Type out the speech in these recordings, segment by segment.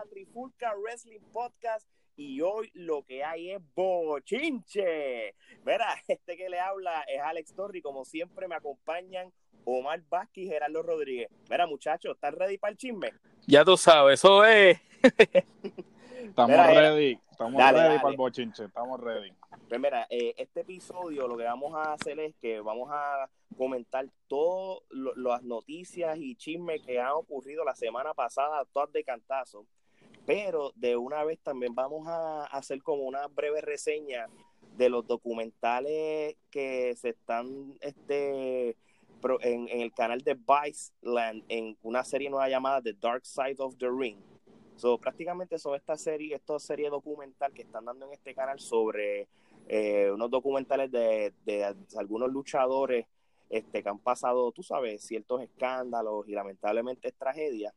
la Trifulca Wrestling Podcast y hoy lo que hay es bochinche. Mira, este que le habla es Alex Torri, como siempre me acompañan Omar Vázquez y Gerardo Rodríguez. Mira, muchachos, ¿están ready para el chisme? Ya tú sabes, eso es. Estamos Mira, mira. ready, estamos Dale, ready dale. para el bochinche, estamos ready. Pues mira, eh, este episodio lo que vamos a hacer es que vamos a comentar todas las noticias y chismes que han ocurrido la semana pasada, todas de cantazo. Pero de una vez también vamos a hacer como una breve reseña de los documentales que se están este, en, el canal de Viceland en una serie nueva llamada The Dark Side of the Ring. So, prácticamente son esta serie, esta serie documental que están dando en este canal sobre eh, unos documentales de, de algunos luchadores este, que han pasado, tú sabes, ciertos escándalos y lamentablemente tragedias.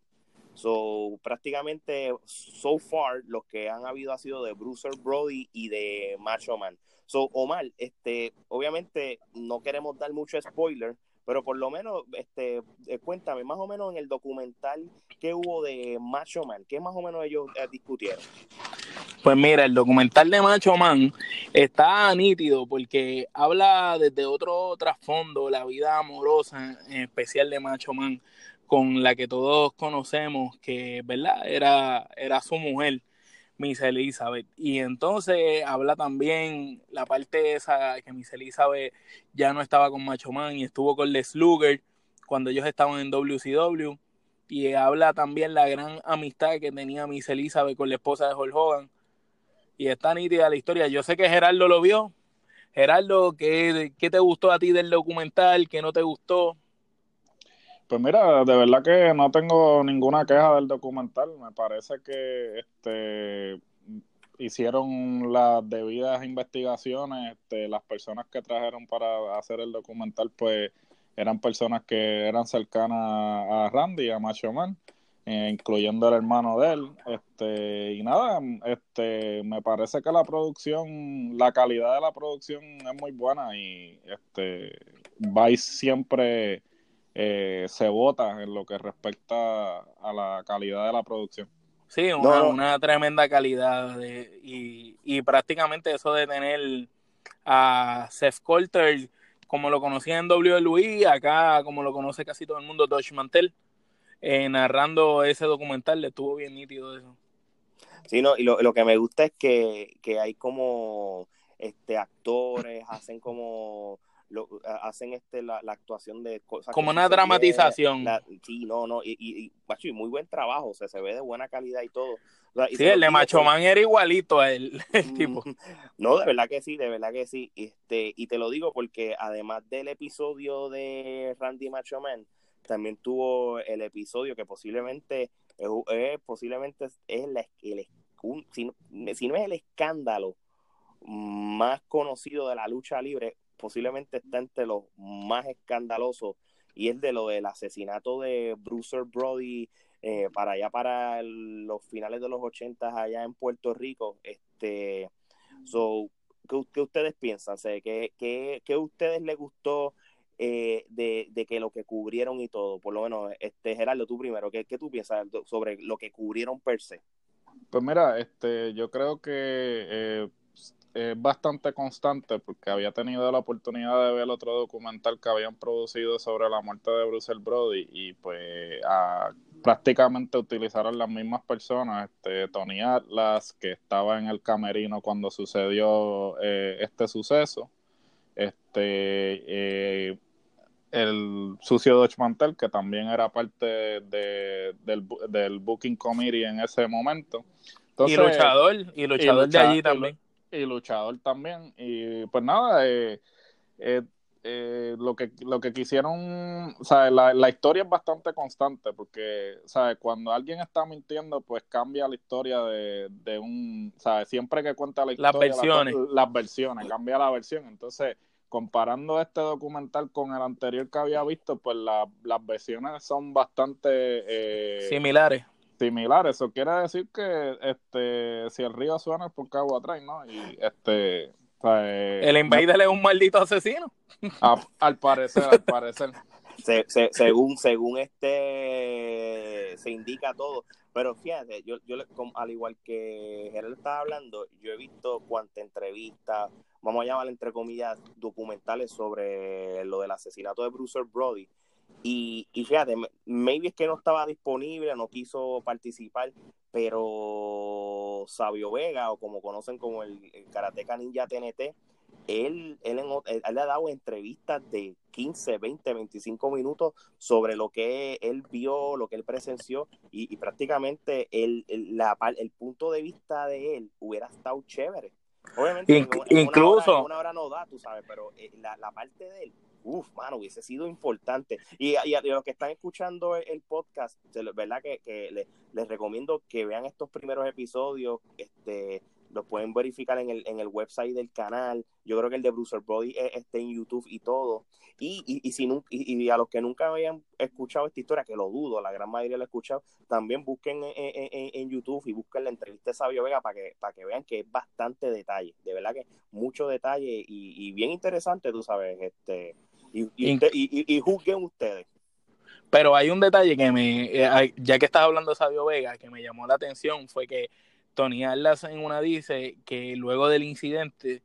So, prácticamente, so far, los que han habido ha sido de Bruiser Brody y de Macho Man. So, Omar, este, obviamente no queremos dar mucho spoiler, pero por lo menos, este, eh, cuéntame, más o menos en el documental que hubo de Macho Man, ¿qué más o menos ellos eh, discutieron? Pues mira, el documental de Macho Man está nítido porque habla desde otro trasfondo, la vida amorosa, en especial de Macho Man, con la que todos conocemos, que, ¿verdad? Era, era su mujer, Miss Elizabeth. Y entonces habla también la parte esa que Miss Elizabeth ya no estaba con Macho Man y estuvo con Les Luger cuando ellos estaban en WCW. Y habla también la gran amistad que tenía Miss Elizabeth con la esposa de Hulk Hogan. Y está nítida la historia. Yo sé que Gerardo lo vio. Gerardo, ¿qué, qué te gustó a ti del documental? ¿Qué no te gustó? Pues mira, de verdad que no tengo ninguna queja del documental, me parece que este hicieron las debidas investigaciones, este, las personas que trajeron para hacer el documental pues eran personas que eran cercanas a Randy, a Macho Man, eh, incluyendo el hermano de él, este, y nada, este, me parece que la producción, la calidad de la producción es muy buena y este Vice siempre eh, se vota en lo que respecta a la calidad de la producción. Sí, una, No, no. una tremenda calidad. De, y, y prácticamente eso de tener a Seth Coulter, como lo conocía en WWE, acá como lo conoce casi todo el mundo, Dodge Mantel, eh, narrando ese documental, le estuvo bien nítido eso. Sí, no, y lo, lo que me gusta es que, que hay como este actores, hacen como lo, hacen este la, la actuación de cosas Como una dramatización. la- sí, no, no, y, y, y, macho, y muy buen trabajo, o sea, se ve de buena calidad y todo. O sea, y Sí, el de Macho Man era igualito a él, el tipo. No, de verdad que sí, de verdad que sí. Este, y te lo digo porque además del episodio de Randy Macho Man, también tuvo el episodio que posiblemente es, es- posiblemente es la- el, un- si, no, si no es el escándalo más conocido de la lucha libre, posiblemente está entre los más escandalosos y es de lo del asesinato de Bruiser Brody eh, para allá para los finales de los 80 allá en Puerto Rico. Este, so, ¿qué, qué ustedes piensan? ¿qué, qué, qué ustedes les gustó eh, de, de que lo que cubrieron y todo? Por lo menos, este Gerardo, tú primero, ¿qué, qué tú piensas sobre lo que cubrieron per se? Pues mira, este, yo creo que eh, es bastante constante porque había tenido la oportunidad de ver otro documental que habían producido sobre la muerte de Bruce Brody y pues a, prácticamente utilizaron las mismas personas, este, Tony Atlas, que estaba en el camerino cuando sucedió eh, este suceso, este, eh, el sucio Dutch Mantel, que también era parte de, del, del Booking Committee en ese momento. y luchador, y luchador de allí también. Y, luchador también. Y pues nada, eh, eh, eh, lo que lo que quisieron, sea, la, la, historia es bastante constante porque, ¿sabes? Cuando alguien está mintiendo, pues cambia la historia de, de un, ¿sabes? Siempre que cuenta la historia, las versiones, las versiones, cambia la versión. Entonces, comparando este documental con el anterior que había visto, pues las versiones son bastante eh, similares. Similares, eso quiere decir que este si el río suena es porque agua atrás, ¿no? Y este el Invader es un maldito asesino. al parecer, al parecer. según, según este se indica todo. Pero fíjate, yo, yo al igual que Gerald estaba hablando, yo he visto cuántas entrevistas, vamos a llamar entre comillas, documentales sobre lo del asesinato de Bruce Brody. Y, y fíjate, maybe es que no estaba disponible, no quiso participar, pero Sabio Vega, o como conocen como el, el Karateka Ninja TNT, él, él, le ha dado entrevistas de 15, 20, 25 minutos sobre lo que él vio, lo que él presenció, y, prácticamente el, el, la, el punto de vista de él hubiera estado chévere. Obviamente, incluso. Una hora, no da, tú sabes, pero eh, la, la parte de él Uf, mano, hubiese sido importante. Y, a, los que están escuchando el, podcast, verdad que, les, recomiendo que vean estos primeros episodios, este, los pueden verificar en el, en el website del canal. Yo creo que el de Bruce Body está en YouTube y todo. Y, y, y, si, y, a los que nunca habían escuchado esta historia, que lo dudo, la gran mayoría lo ha escuchado, también busquen en, en, en, YouTube y busquen la entrevista de Sabio Vega para que, para que vean que es bastante detalle. De verdad que mucho detalle y, bien interesante, tú sabes. este y, y, juzguen ustedes. Pero hay un detalle que me, eh, ya que estás hablando de Sabio Vega, que me llamó la atención, fue que Tony Atlas en una dice que luego del incidente,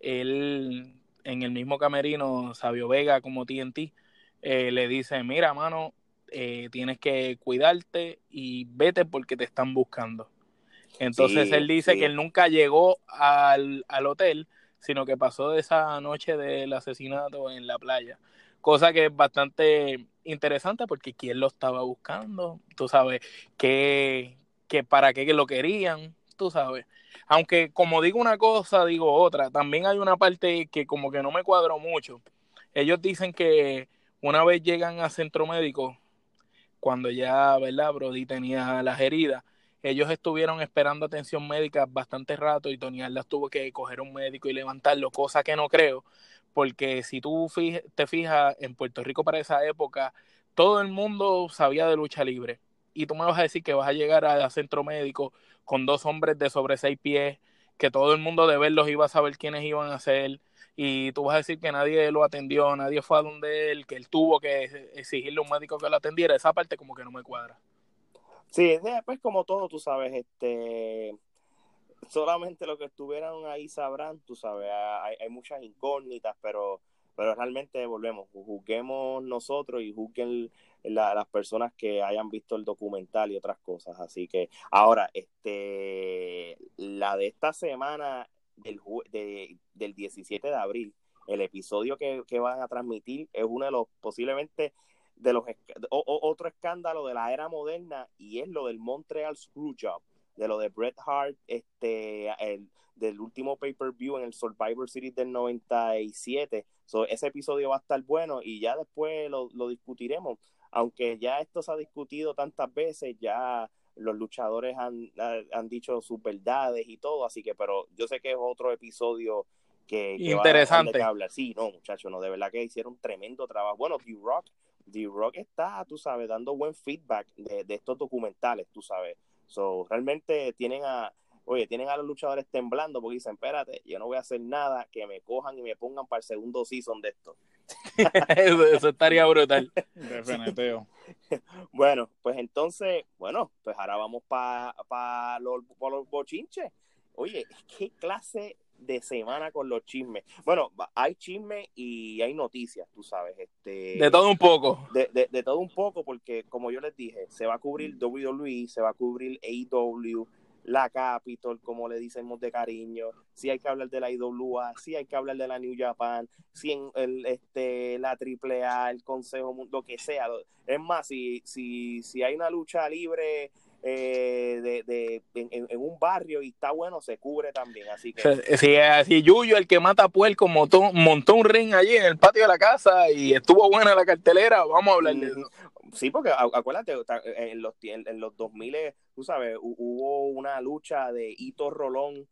él en el mismo camerino, Sabio Vega como TNT, eh, le dice, mira, mano, eh, tienes que cuidarte y vete porque te están buscando. Entonces él dice que él nunca llegó al, al hotel, sino que pasó de esa noche del asesinato en la playa. Cosa que es bastante interesante porque quién lo estaba buscando, tú sabes, que, para qué lo querían, tú sabes. Aunque como digo una cosa, digo otra, también hay una parte que como que no me cuadro mucho. Ellos dicen que una vez llegan a centro médico, cuando ya, ¿verdad? Brody tenía las heridas, ellos estuvieron esperando atención médica bastante rato y Tony Aldas tuvo que coger un médico y levantarlo, cosa que no creo, porque si tú te fijas en Puerto Rico para esa época, todo el mundo sabía de lucha libre. Y tú me vas a decir que vas a llegar al centro médico con dos hombres de sobre seis pies, que todo el mundo de verlos iba a saber quiénes iban a ser, y tú vas a decir que nadie lo atendió, nadie fue a donde él, que él tuvo que exigirle a un médico que lo atendiera. Esa parte como que no me cuadra. Sí, pues como todo, tú sabes, este solamente los que estuvieran ahí sabrán, tú sabes, hay, hay muchas incógnitas, pero pero realmente volvemos, juzguemos nosotros y juzguen las personas que hayan visto el documental y otras cosas. Así que ahora, este, la de esta semana del, del 17 de abril, el episodio que, que, van a transmitir es uno de los posiblemente de los otro escándalo de la era moderna y es lo del Montreal Screwjob, de lo de Bret Hart, este, el, del último pay-per-view en el Survivor Series del 97. So, ese episodio va a estar bueno y ya después lo, lo discutiremos. Aunque ya esto se ha discutido tantas veces, ya los luchadores han, han dicho sus verdades y todo, así que, pero yo sé que es otro episodio que, interesante va a hablar. Sí, no, muchachos, no, de verdad que hicieron un tremendo trabajo. Bueno, D-Rock D-Rock está, tú sabes, dando buen feedback de, estos documentales, tú sabes. So, realmente tienen a, oye, tienen a los luchadores temblando porque dicen, espérate, yo no voy a hacer nada, que me cojan y me pongan para el segundo season de esto. eso, estaría brutal. Definitivo. bueno, pues entonces, bueno, pues ahora vamos para pa los, los bochinches. Oye, ¿qué clase de semana con los chismes. Bueno, hay chismes y hay noticias, tú sabes. Este, De todo un poco. de, de- de todo un poco, porque como yo les dije, se va a cubrir WWE, se va a cubrir AEW, la Capitol, como le decimos de cariño, si hay que hablar de la IWA, si hay que hablar de la New Japan, si en el, este, la AAA, el Consejo, Mun- lo que sea. Es más, si, si, si hay una lucha libre eh, de, de, en, en- en un barrio y está bueno, se cubre también. Así que... Si, si Yuyo, el que mata puerco, montó, montó un ring allí en el patio de la casa y estuvo buena la cartelera, vamos a hablar de eso. Sí, porque acu- acuérdate, en los, tie- en los 2000, tú sabes, hu- hubo una lucha de Hito Rolón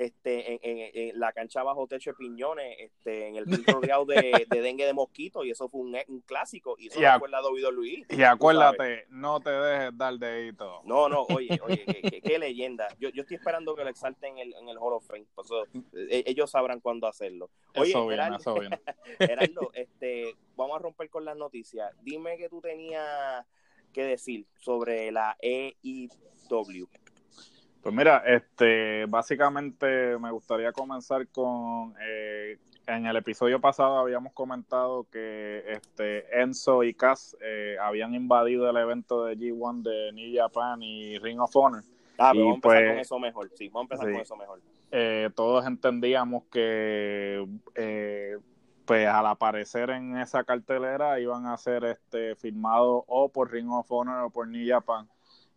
este, en, en- en la cancha bajo techo de piñones, este, en el rodeado de, de dengue de mosquito, y eso fue un, un clásico, y eso Ya. no fue la WWE. Y acuérdate, no te dejes dar dedito. No, no, oye, oye, qué, leyenda. Yo, yo estoy esperando que lo exalten en el, en el Hall of Fame, por eso, eh, ellos sabrán cuándo hacerlo. Oye, eso Gerardo- eso viene. Gerardo, este, vamos a romper con las noticias. Dime que tú tenías que decir sobre la EIW. Pues mira, este, básicamente me gustaría comenzar con, eh, en el episodio pasado habíamos comentado que este Enzo y Cass eh, habían invadido el evento de G1 de New Japan y Ring of Honor. Ah, pero Y vamos a empezar pues- con eso mejor. Sí, vamos a empezar Sí. con eso mejor. Eh, todos entendíamos que eh, pues al aparecer en esa cartelera iban a ser este firmados o por Ring of Honor o por New Japan.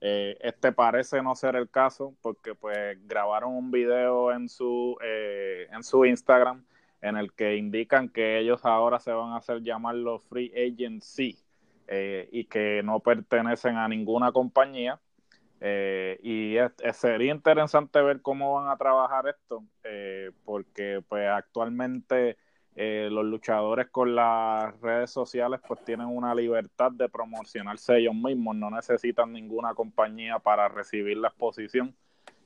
Eh, este parece no ser el caso porque pues grabaron un video en su eh, en su Instagram en el que indican que ellos ahora se van a hacer llamar los Free Agency eh, y que no pertenecen a ninguna compañía. Eh, y sería interesante ver cómo van a trabajar esto, eh, porque pues actualmente eh, los luchadores con las redes sociales pues tienen una libertad de promocionarse ellos mismos, no necesitan ninguna compañía para recibir la exposición.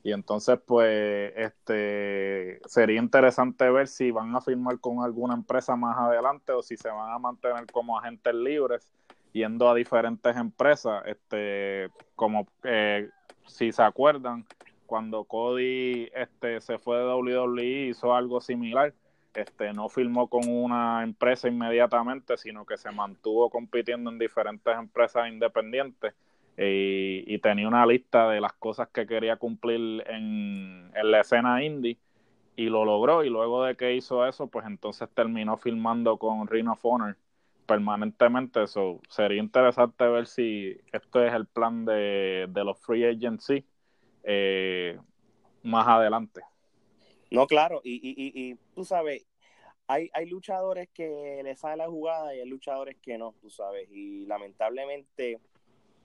Y entonces pues este sería interesante ver si van a firmar con alguna empresa más adelante o si se van a mantener como agentes libres yendo a diferentes empresas, este, como eh, si se acuerdan, cuando Cody este, se fue de WWE hizo algo similar, este, no firmó con una empresa inmediatamente, sino que se mantuvo compitiendo en diferentes empresas independientes y, tenía una lista de las cosas que quería cumplir en, la escena indie y lo logró y luego de que hizo eso, pues entonces terminó firmando con Ring of Honor permanentemente. Eso sería interesante ver si esto es el plan de, de los free agency eh, más adelante. No, claro, y, y, y, y tú sabes, hay, hay luchadores que les sale la jugada y hay luchadores que no, tú sabes, y lamentablemente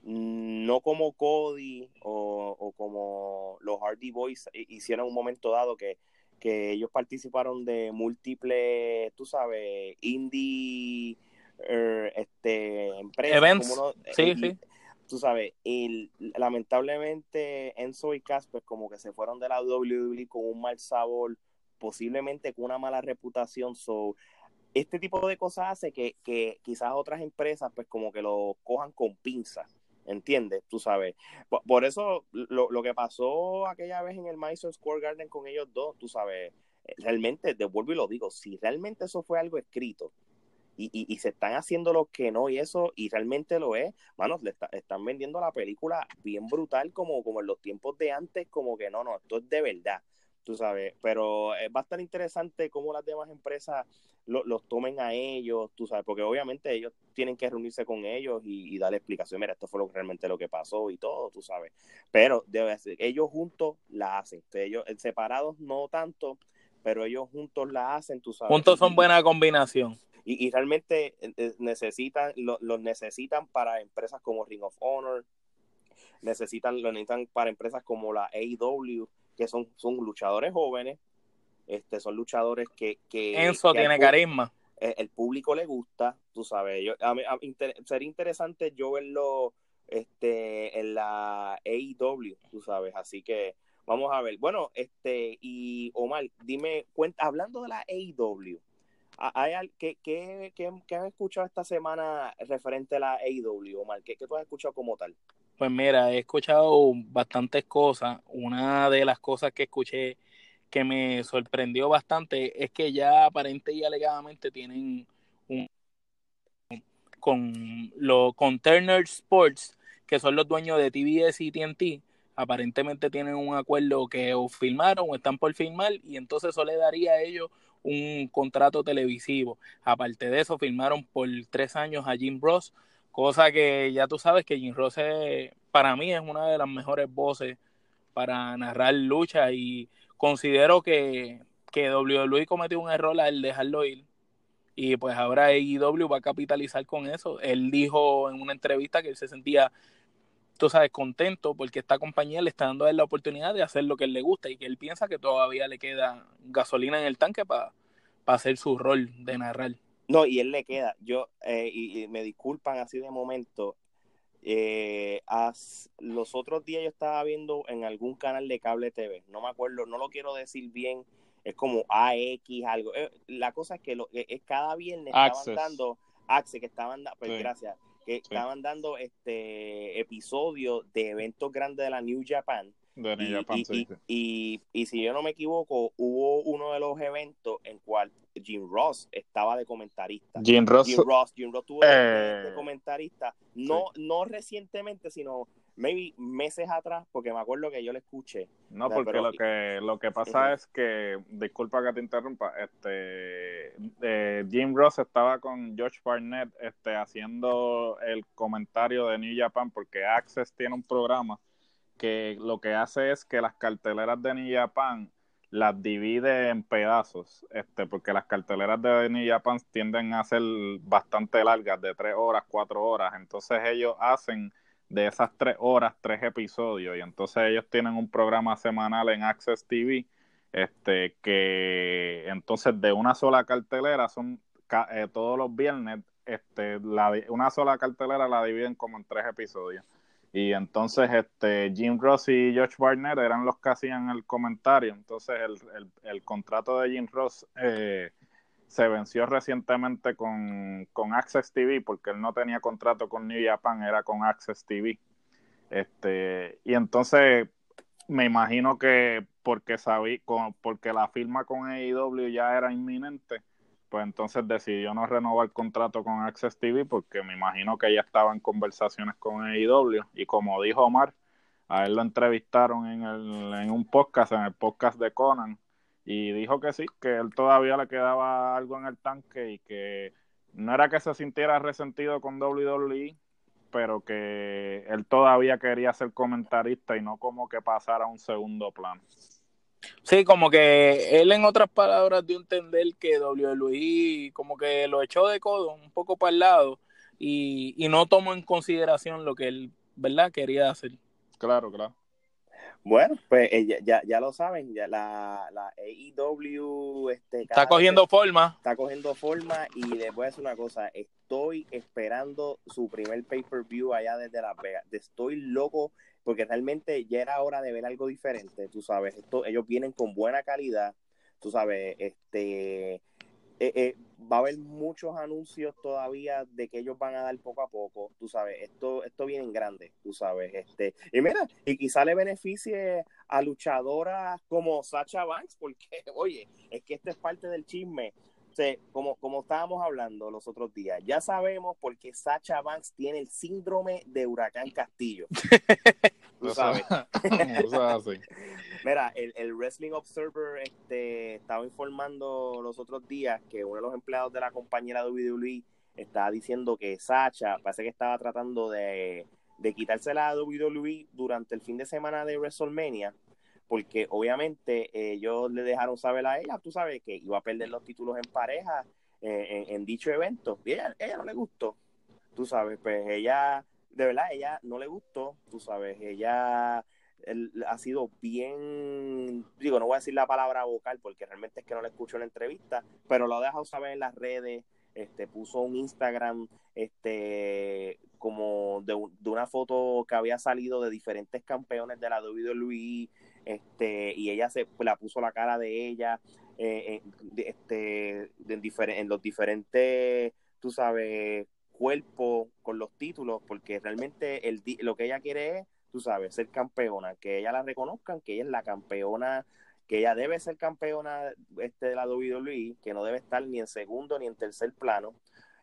mm, no como Cody o, o como los Hardy Boys hi- hicieron un momento dado que, que ellos participaron de múltiples, tú sabes, indie er, este, empresas. Events, como uno- sí, y- sí. Tú sabes, y lamentablemente Enzo y Cass pues como que se fueron de la WWE con un mal sabor, posiblemente con una mala reputación. So, este tipo de cosas hace que, que quizás otras empresas pues como que lo cojan con pinzas, ¿entiendes? Tú sabes. Por, eso lo, lo que pasó aquella vez en el Madison Square Garden con ellos dos, tú sabes, realmente, te vuelvo y lo digo, si realmente eso fue algo escrito y, y, y se están haciendo lo que no y eso, y realmente lo es, manos, le está- están vendiendo la película bien brutal como, como en los tiempos de antes, como que no, no, esto es de verdad, tú sabes, pero eh, va a estar interesante cómo las demás empresas lo- los tomen a ellos, tú sabes, porque obviamente ellos tienen que reunirse con ellos y, y darle explicación, mira, esto fue lo, realmente lo que pasó y todo, tú sabes, pero debe ser, ellos juntos la hacen, ellos eh, separados no tanto, pero ellos juntos la hacen, tú sabes. Juntos son buena combinación. Y, y realmente eh, eh, necesitan lo- los necesitan para empresas como Ring of Honor necesitan lo necesitan para empresas como la AEW que son son luchadores jóvenes este son luchadores que, que Enzo que tiene carisma. eh, el público le gusta tú sabes yo, a mí- a mí inter- sería interesante yo verlo este en la AEW tú sabes así que vamos a ver bueno este y Omar dime cuenta hablando de la AEW ¿ha- ¿Hay al- ¿qué, qué, qué, qué has escuchado esta semana referente a la AEW, Omar? ¿Qué, qué tú has escuchado como tal? Pues mira, he escuchado bastantes cosas. Una de las cosas que escuché que me sorprendió bastante es que ya aparente y alegadamente tienen un con lo con Turner Sports, que son los dueños de TBS y TNT, aparentemente tienen un acuerdo que o firmaron o están por firmar y entonces eso le daría a ellos un contrato televisivo. Aparte de eso, firmaron por tres años a Jim Ross, cosa que ya tú sabes que Jim Ross es, para mí es una de las mejores voces para narrar lucha y considero que, que WWE cometió un error al dejarlo ir y pues ahora AEW va a capitalizar con eso. Él dijo en una entrevista que él se sentía, tú sabes, contento porque esta compañía le está dando a él la oportunidad de hacer lo que él le gusta y que él piensa que todavía le queda gasolina en el tanque para hacer su rol de narrar. No, y él le queda. Yo, eh, y, me disculpan así de momento. Eh, los otros días yo estaba viendo en algún canal de cable TV, no me acuerdo, no lo quiero decir bien es como AX, algo. Eh, la cosa es que lo, es cada viernes estaban dando, Access, que estaban, pues gracias, que estaban dando este episodio de eventos grandes de la New Japan. De New Japan, y, y, y, si yo no me equivoco, hubo uno de los eventos en cual Jim Ross estaba de comentarista. Jim Ross, Jim Ross, Jim Ross tuvo de, eh, comentarista, no, no recientemente, sino maybe meses atrás, porque me acuerdo que yo le escuché. No, porque lo que lo que pasa es que, disculpa que te interrumpa, este eh, Jim Ross estaba con George Barnett este, haciendo el comentario de New Japan, porque Access tiene un programa que lo que hace es que las carteleras de New Japan las divide en pedazos, este, porque las carteleras de New Japan tienden a ser bastante largas, de tres horas, cuatro horas, entonces ellos hacen de esas tres horas, tres episodios. Y entonces ellos tienen un programa semanal en Access TV, este, que entonces de una sola cartelera son eh, todos los viernes, este, una sola cartelera la dividen como en tres episodios. Y entonces este Jim Ross y George Barnett eran los que hacían el comentario. Entonces el, el, el contrato de Jim Ross eh, se venció recientemente con, Access TV porque él no tenía contrato con New Japan, era con Access TV. Este, y entonces me imagino que porque sabí, porque la firma con AEW ya era inminente, pues entonces decidió no renovar el contrato con Access TV porque me imagino que ya estaba en conversaciones con AEW y como dijo Omar, a él lo entrevistaron en, el, en un podcast, en el podcast de Conan, y dijo que sí, que él todavía le quedaba algo en el tanque y que no era que se sintiera resentido con WWE, pero que él todavía quería ser comentarista y no como que pasara a un segundo plano. Sí, como que él en otras palabras dio a entender que WWE como que lo echó de codo un poco para el lado y, y no tomó en consideración lo que él, ¿verdad? Quería hacer. Claro, claro. Bueno, pues eh, ya, ya lo saben, ya la, la AEW este, está cogiendo forma. Está cogiendo forma y les voy a decir una cosa, estoy esperando su primer pay-per-view allá desde Las Vegas. Estoy loco porque realmente ya era hora de ver algo diferente, tú sabes, esto, ellos vienen con buena calidad, tú sabes, este eh, eh, va a haber muchos anuncios todavía de que ellos van a dar poco a poco, tú sabes, esto, esto viene en grande, tú sabes, este, y mira, y quizá le beneficie a luchadoras como Sacha Banks, porque, oye, es que esto es parte del chisme, como, como estábamos hablando los otros días, ya sabemos por qué Sacha Banks tiene el síndrome de Huracán Castillo. Tú sabes. Mira, el, Wrestling Observer este, estaba informando los otros días que uno de los empleados de la compañera WWE estaba diciendo que Sacha parece que estaba tratando de, de quitarse la WWE durante el fin de semana de WrestleMania porque obviamente ellos le dejaron saber a ella, tú sabes, que iba a perder los títulos en pareja eh, en, dicho evento. Y ella, ella no le gustó, tú sabes, pues ella, de verdad, ella no le gustó, tú sabes, ella ha sido bien, digo, no voy a decir la palabra vocal porque realmente es que no le escucho en la entrevista, pero lo ha dejado saber en las redes, este, puso un Instagram, este, como de, de, una foto que había salido de diferentes campeones de la WWE, este, y ella se la puso la cara de ella eh, este, en, los diferentes, tú sabes, cuerpos con los títulos, porque realmente el, lo que ella quiere es, tú sabes, ser campeona, que ella la reconozcan, que ella es la campeona que ella debe ser campeona este, de la WWE, que no debe estar ni en segundo ni en tercer plano.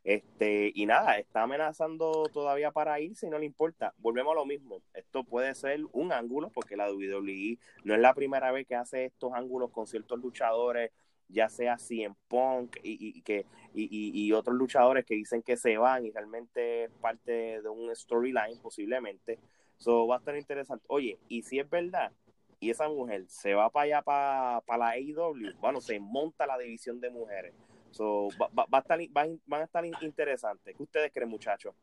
Este, y nada, está amenazando todavía para irse y no le importa. Volvemos a lo mismo. Esto puede ser un ángulo, porque la WWE no es la primera vez que hace estos ángulos con ciertos luchadores, ya sea CM Punk y, que, y, otros luchadores que dicen que se van y realmente es parte de un storyline, posiblemente. Eso va a estar interesante. Oye, y si es verdad, y esa mujer se va para allá, para, para la AEW, bueno, se monta la división de mujeres So, va, va, a estar, van, a estar interesantes. ¿Qué ustedes creen, muchachos?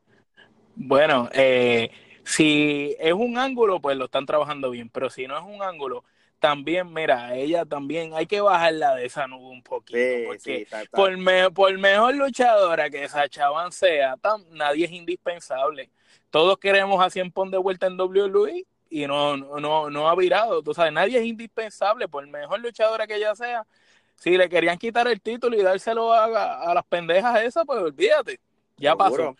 Bueno, eh, si es un ángulo, pues lo están trabajando bien, pero si no es un ángulo, también, mira, ella también hay que bajarla de esa nube un poquito, porque Por, por mejor luchadora que esa chavan sea, nadie es indispensable. Todos queremos a 100 pon de vuelta en WWE y no, no, no ha virado. Tú sabes, nadie es indispensable, por mejor luchadora que ella sea, si le querían quitar el título y dárselo a, las pendejas esas, pues olvídate, ya pasó.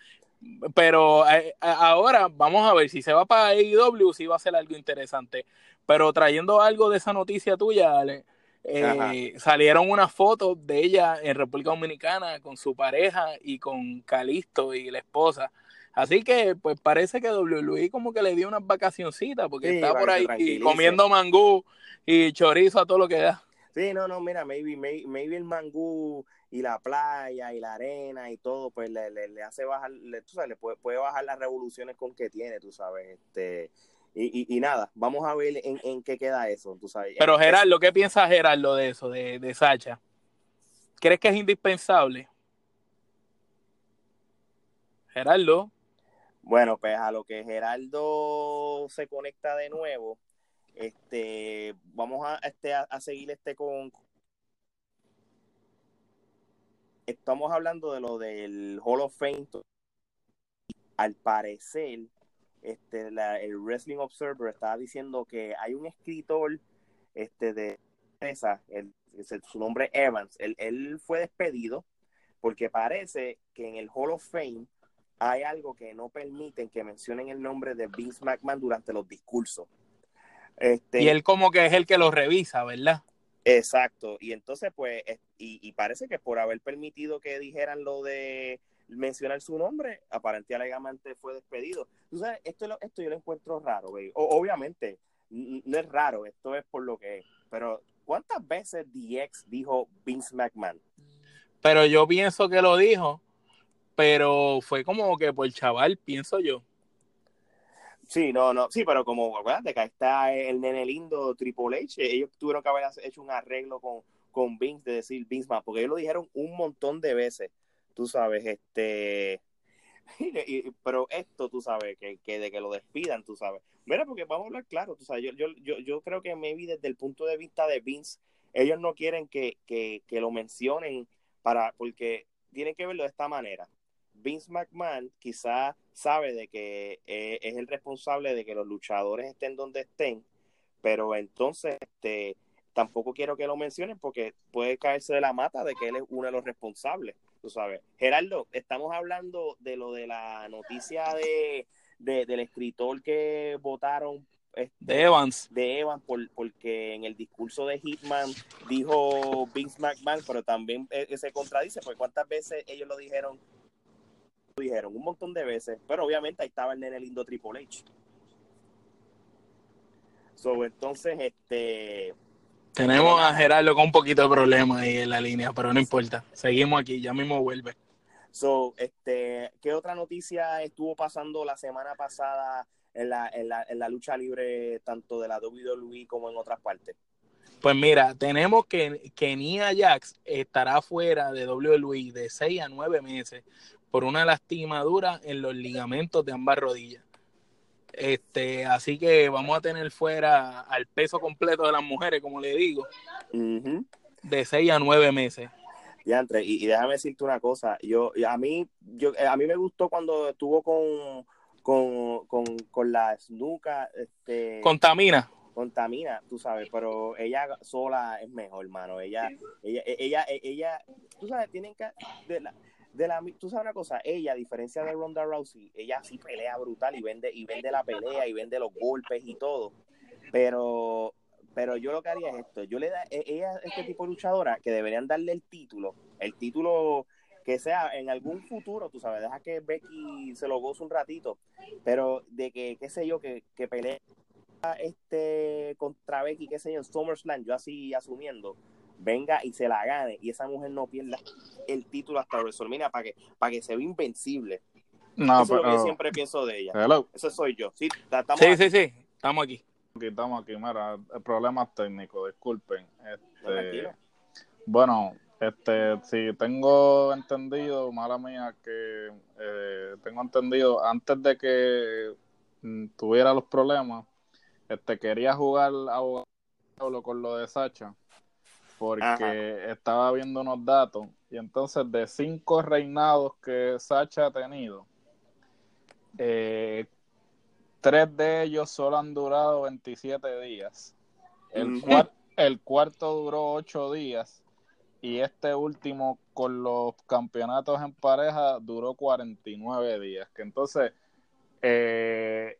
Pero eh, ahora vamos a ver si se va para AEW, si va a ser algo interesante. Pero trayendo algo de esa noticia tuya, Ale, eh, salieron unas fotos de ella en República Dominicana con su pareja y con Calisto y la esposa. Así que, pues parece que WWE como que le dio unas vacacioncitas porque está por ahí comiendo mangú y chorizo a todo lo que da. Sí, no, no, mira, maybe, maybe, el mangú y la playa y la arena y todo, pues le, le, hace bajar, le, tú sabes, le puede, puede, bajar las revoluciones con que tiene, tú sabes, este, y, y, nada, vamos a ver en, en, qué queda eso, tú sabes. Pero Gerardo, ¿qué piensa Gerardo de eso, de, de Sacha? ¿Crees que es indispensable? Gerardo. Bueno, pues a lo que Gerardo se conecta de nuevo, este, vamos a, este, a, seguir este con... Estamos hablando de lo del Hall of Fame. Al parecer, este, el Wrestling Observer estaba diciendo que hay un escritor este, de esa, su nombre Evans, él, él fue despedido porque parece que en el Hall of Fame hay algo que no permiten que mencionen el nombre de Vince McMahon durante los discursos. Este, y él como que es el que lo revisa, ¿verdad? Exacto. Y entonces, pues, y, parece que por haber permitido que dijeran lo de mencionar su nombre, aparentemente alegadamente fue despedido. Tú sabes, esto, esto yo lo encuentro raro, güey. obviamente, no es raro, esto es por lo que es. Pero, ¿cuántas veces DX dijo Vince McMahon? Pero yo pienso que lo dijo, pero fue como que por chaval, pienso yo. Sí, no, no, sí, pero como, acuérdate que está el nene lindo Triple H, ellos tuvieron que haber hecho un arreglo con, con Vince de decir Vince más, porque ellos lo dijeron un montón de veces, tú sabes, este, pero esto, tú sabes, que, que, de que lo despidan, tú sabes. Mira, porque vamos a hablar claro, tú sabes, yo, yo, yo, yo creo que maybe desde el punto de vista de Vince, ellos no quieren que, que, que lo mencionen para, porque tienen que verlo de esta manera. Vince McMahon quizás sabe de que eh, es el responsable de que los luchadores estén donde estén, pero entonces este, tampoco quiero que lo mencionen porque puede caerse de la mata de que él es uno de los responsables, tú sabes. Gerardo, estamos hablando de lo de la noticia de, del escritor que votaron este, de Evans. De Evans, por, porque en el discurso de Hitman dijo Vince McMahon, pero también eh, se contradice, porque cuántas veces ellos lo dijeron dijeron un montón de veces, pero obviamente ahí estaba el nene lindo Triple H. So, entonces, este. Tenemos a Gerardo con un poquito de problema ahí en la línea, pero no importa. Seguimos aquí, ya mismo vuelve. So, este, ¿qué otra noticia estuvo pasando la semana pasada en la, en la, en la lucha libre, tanto de la WWE como en otras partes? Pues mira, tenemos que, que Nia Jax estará fuera de WWE de 6 a 9 meses por una lastimadura en los ligamentos de ambas rodillas. Este, así que vamos a tener fuera al peso completo de las mujeres, como le digo, de 6 a 9 meses. y, y, déjame decirte una cosa, yo a mí yo a mí me gustó cuando estuvo con con, con, con la Snuka, este contamina contamina, tú sabes, pero ella sola es mejor, hermano. Ella, ella, ella, ella, tú sabes, tienen que, de la, tú sabes una cosa, ella, a diferencia de Ronda Rousey, ella sí pelea brutal y vende, y vende la pelea y vende los golpes y todo. Pero pero yo lo que haría es esto, yo le da, e- ella es este tipo de luchadora que deberían darle el título, el título que sea en algún futuro, tú sabes, deja que Becky se lo goce un ratito, pero de que, qué sé yo, que, que pelee este contra Becky, qué sé yo, SummerSlam, yo así asumiendo, venga y se la gane y esa mujer no pierda el título hasta WrestleMania para que, para que se vea invencible. No, Eso es lo que yo siempre pienso de ella. Hello. Eso soy yo. Sí, ta- estamos Sí, aquí. sí, sí, estamos aquí. Aquí estamos aquí, mira, problemas técnicos, disculpen. Este, tranquilo. bueno, este, si tengo entendido, mala mía, que eh, tengo entendido, antes de que mm, tuviera los problemas, este, quería jugar abogado con lo de Sacha, porque Ajá. estaba viendo unos datos, y entonces de cinco reinados que Sacha ha tenido, eh, tres de ellos solo han durado 27 días. El, cuar- el cuarto duró 8 días y este último con los campeonatos en pareja duró 49 días. Que entonces, eh,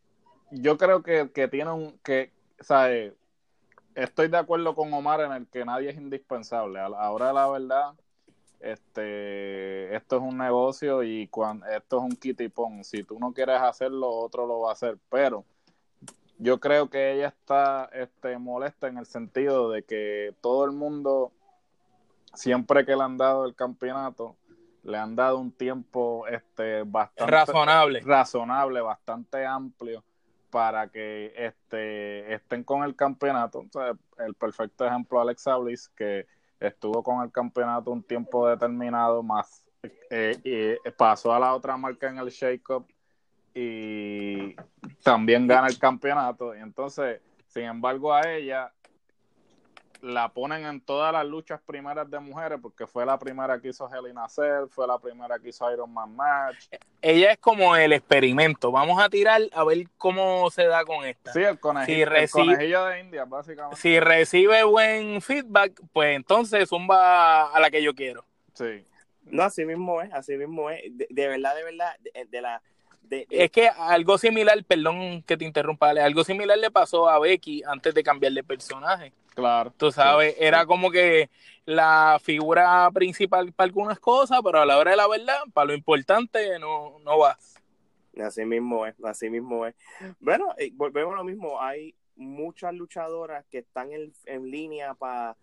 yo creo que, que tiene un... que, ¿sabe? Estoy de acuerdo con Omar en el que nadie es indispensable. Ahora la verdad, este, esto es un negocio y cuando, esto es un kitipón. Si tú no quieres hacerlo, otro lo va a hacer. Pero yo creo que ella está este, molesta en el sentido de que todo el mundo, siempre que le han dado el campeonato, le han dado un tiempo este, bastante Razonable. razonable, bastante amplio para que este, estén con el campeonato. O el perfecto ejemplo, Alexa Bliss, que estuvo con el campeonato un tiempo determinado, más eh, y pasó a la otra marca en el Shake Up y también gana el campeonato. Y entonces, sin embargo, a ella la ponen en todas las luchas primeras de mujeres porque fue la primera que hizo Hell in a Cell, fue la primera que hizo Iron Man Match. Ella es como el experimento. Vamos a tirar a ver cómo se da con esta. Sí, el conejillo, Si el recibe- conejillo de India, básicamente. Si recibe buen feedback, pues entonces zumba a la que yo quiero. Sí. No, así mismo es, así mismo es. De, de verdad, de verdad, de, de la... De, de- Es que algo similar, perdón que te interrumpa, Ale, algo similar le pasó a Becky antes de cambiar de personaje. Claro. Tú sabes, Sí, era sí. como que la figura principal para algunas cosas, pero a la hora de la verdad, para lo importante, no, no vas. Así mismo es, así mismo es. Bueno, volvemos a lo mismo. Hay muchas luchadoras que están en, en línea para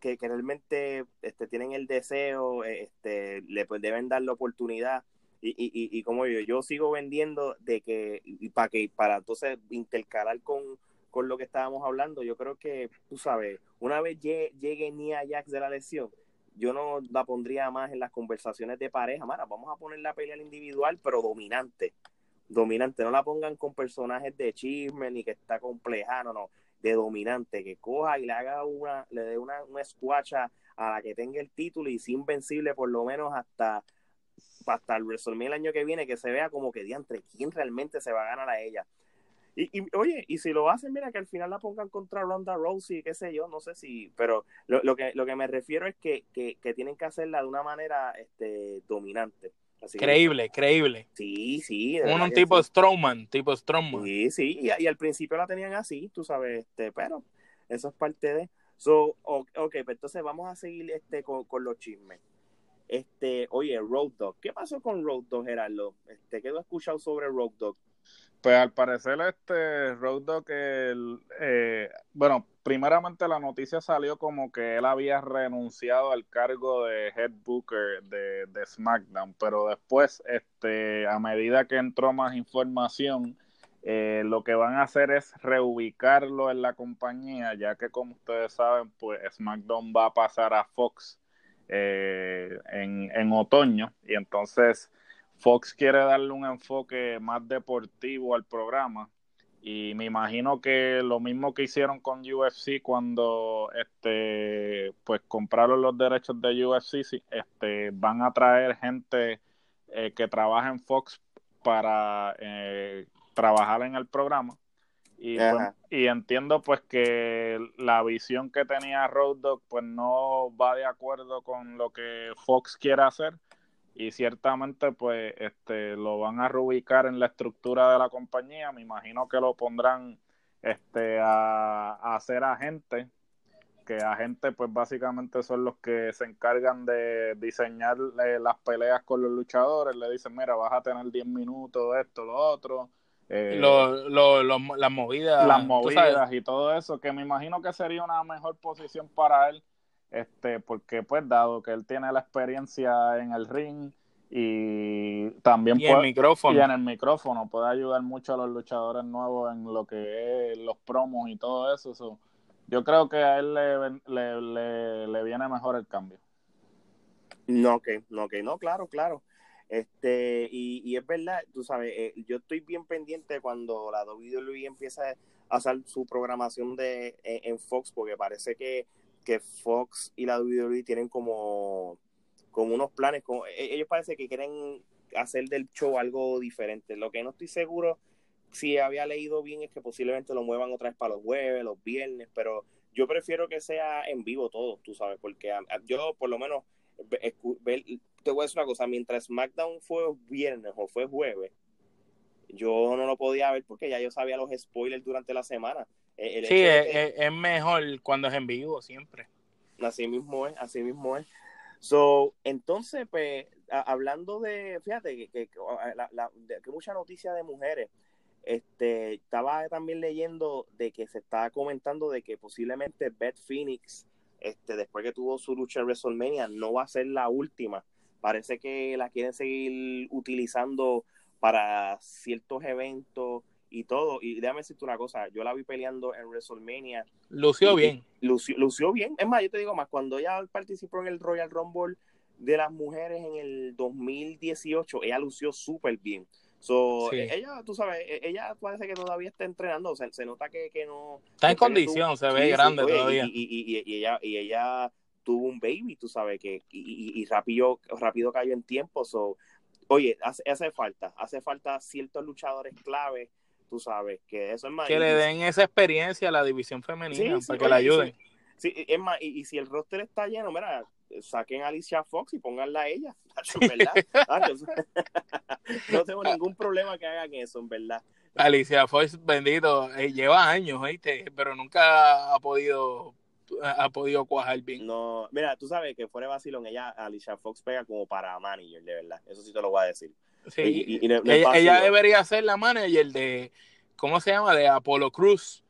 que, que realmente este, tienen el deseo, eh, este, le pues, deben dar la oportunidad. Y, y, y, y como yo, yo sigo vendiendo de que, y para que, para entonces intercalar con, con lo que estábamos hablando, yo creo que, tú sabes, una vez llegue, Nia Jax de la lesión, yo no la pondría más en las conversaciones de pareja. Mara, vamos a poner la pelea individual, pero dominante. Dominante. No la pongan con personajes de chisme ni que está compleja, no, no. De dominante. Que coja y le haga una, le dé una, una a la que tenga el título y sea invencible por lo menos hasta, hasta el WrestleMania el año que viene, que se vea como que diantre, quién realmente se va a ganar a ella. Y, y, oye, y si lo hacen, mira que al final la pongan contra Ronda Rousey, qué sé yo, no sé si, pero lo, lo que lo que me refiero es que, que, que tienen que hacerla de una manera este, dominante. Así que- Creíble, creíble. sí, sí. Un, un tipo sí. Strowman, tipo Strowman. Sí, sí, y, y al principio la tenían así, tú sabes, este, pero eso es parte de. So, ok, pues entonces vamos a seguir este con, con los chismes. Este, oye, Road Dog, ¿qué pasó con Road Dog, Gerardo? Este, ¿qué tú has escuchado sobre Road Dog? Pues al parecer este Road Dogg, el, eh, bueno, primeramente la noticia salió como que él había renunciado al cargo de head booker de, de SmackDown, pero después, este, a medida que entró más información, eh, lo que van a hacer es reubicarlo en la compañía, ya que como ustedes saben, pues SmackDown va a pasar a Fox eh, en, en otoño y entonces Fox quiere darle un enfoque más deportivo al programa y me imagino que lo mismo que hicieron con UFC cuando este pues compraron los derechos de UFC sí, este van a traer gente eh, que trabaja en Fox para eh, trabajar en el programa. Y, pues, y entiendo pues que la visión que tenía Road Dogg pues no va de acuerdo con lo que Fox quiere hacer y ciertamente pues este lo van a reubicar en la estructura de la compañía me imagino que lo pondrán este, a, a ser agente, que agentes pues básicamente son los que se encargan de diseñar eh, las peleas con los luchadores, le dicen, mira, vas a tener 10 minutos, esto, lo otro. Eh, Lo- lo- lo- las movidas. las movidas y todo eso, que me imagino que sería una mejor posición para él, este, porque pues dado que él tiene la experiencia en el ring y también Y el micrófono. y en el micrófono puede ayudar mucho a los luchadores nuevos en lo que es los promos y todo eso. so, yo creo que a él le, le, le, le viene mejor el cambio. No, que, no, que no, claro, claro. Este, y, y es verdad, tú sabes, eh, yo estoy bien pendiente cuando la WWE empieza a hacer su programación de en, en Fox, porque parece que, que Fox y la WWE tienen como, como unos planes, como, e- ellos parece que quieren hacer del show algo diferente. Lo que no estoy seguro, si había leído bien, es que posiblemente lo muevan otra vez para los jueves, los viernes, pero yo prefiero que sea en vivo todo, tú sabes, porque yo por lo menos te voy a decir una cosa, mientras SmackDown fue viernes o fue jueves, yo no lo podía ver porque ya yo sabía los spoilers durante la semana. El Sí, es, que- es- es mejor cuando es en vivo, siempre. Así mismo es, así mismo es. So, entonces, pues, hablando de, fíjate, que, que, que, la- la- de- que mucha noticia de mujeres. Este, estaba también leyendo de que se estaba comentando de que posiblemente Beth Phoenix, este, después que tuvo su lucha en WrestleMania, no va a ser la última. Parece que la quieren seguir utilizando para ciertos eventos y todo. Y déjame decirte una cosa, yo la vi peleando en WrestleMania Lució y- bien. lució, lució bien. Es más, yo te digo más, cuando ella participó en el Royal Rumble de las mujeres en el 2018, ella lució súper bien. So, Sí. ella, tú sabes, e- ella parece que todavía está entrenando, se, se nota que, que no... Está en condición, se ve sí, sí, grande oye, todavía. Y, y- ella, y ella tuvo un baby, tú sabes, que y, y- y rápido, rápido cayó en tiempo. So, oye, hace, hace falta, hace falta ciertos luchadores clave, tú sabes, que eso es más... que le den esa experiencia a la división femenina Sí, sí, para que oye, la ayuden. Sí, es más, y, y si el roster está lleno, mira, saquen a Alicia Fox y pónganla a ella. Tacho, no tengo ningún problema que hagan eso, en verdad. Alicia Fox, bendito, eh, lleva años, ¿oíste? pero nunca ha podido ha podido cuajar bien. No, mira, tú sabes que fuera de vacilón, ella, Alicia Fox pega como para manager, de verdad, eso sí te lo voy a decir. Sí, Y- y- y no- no es ella, ella debería ser la manager de, ¿cómo se llama? De Apollo Cruz.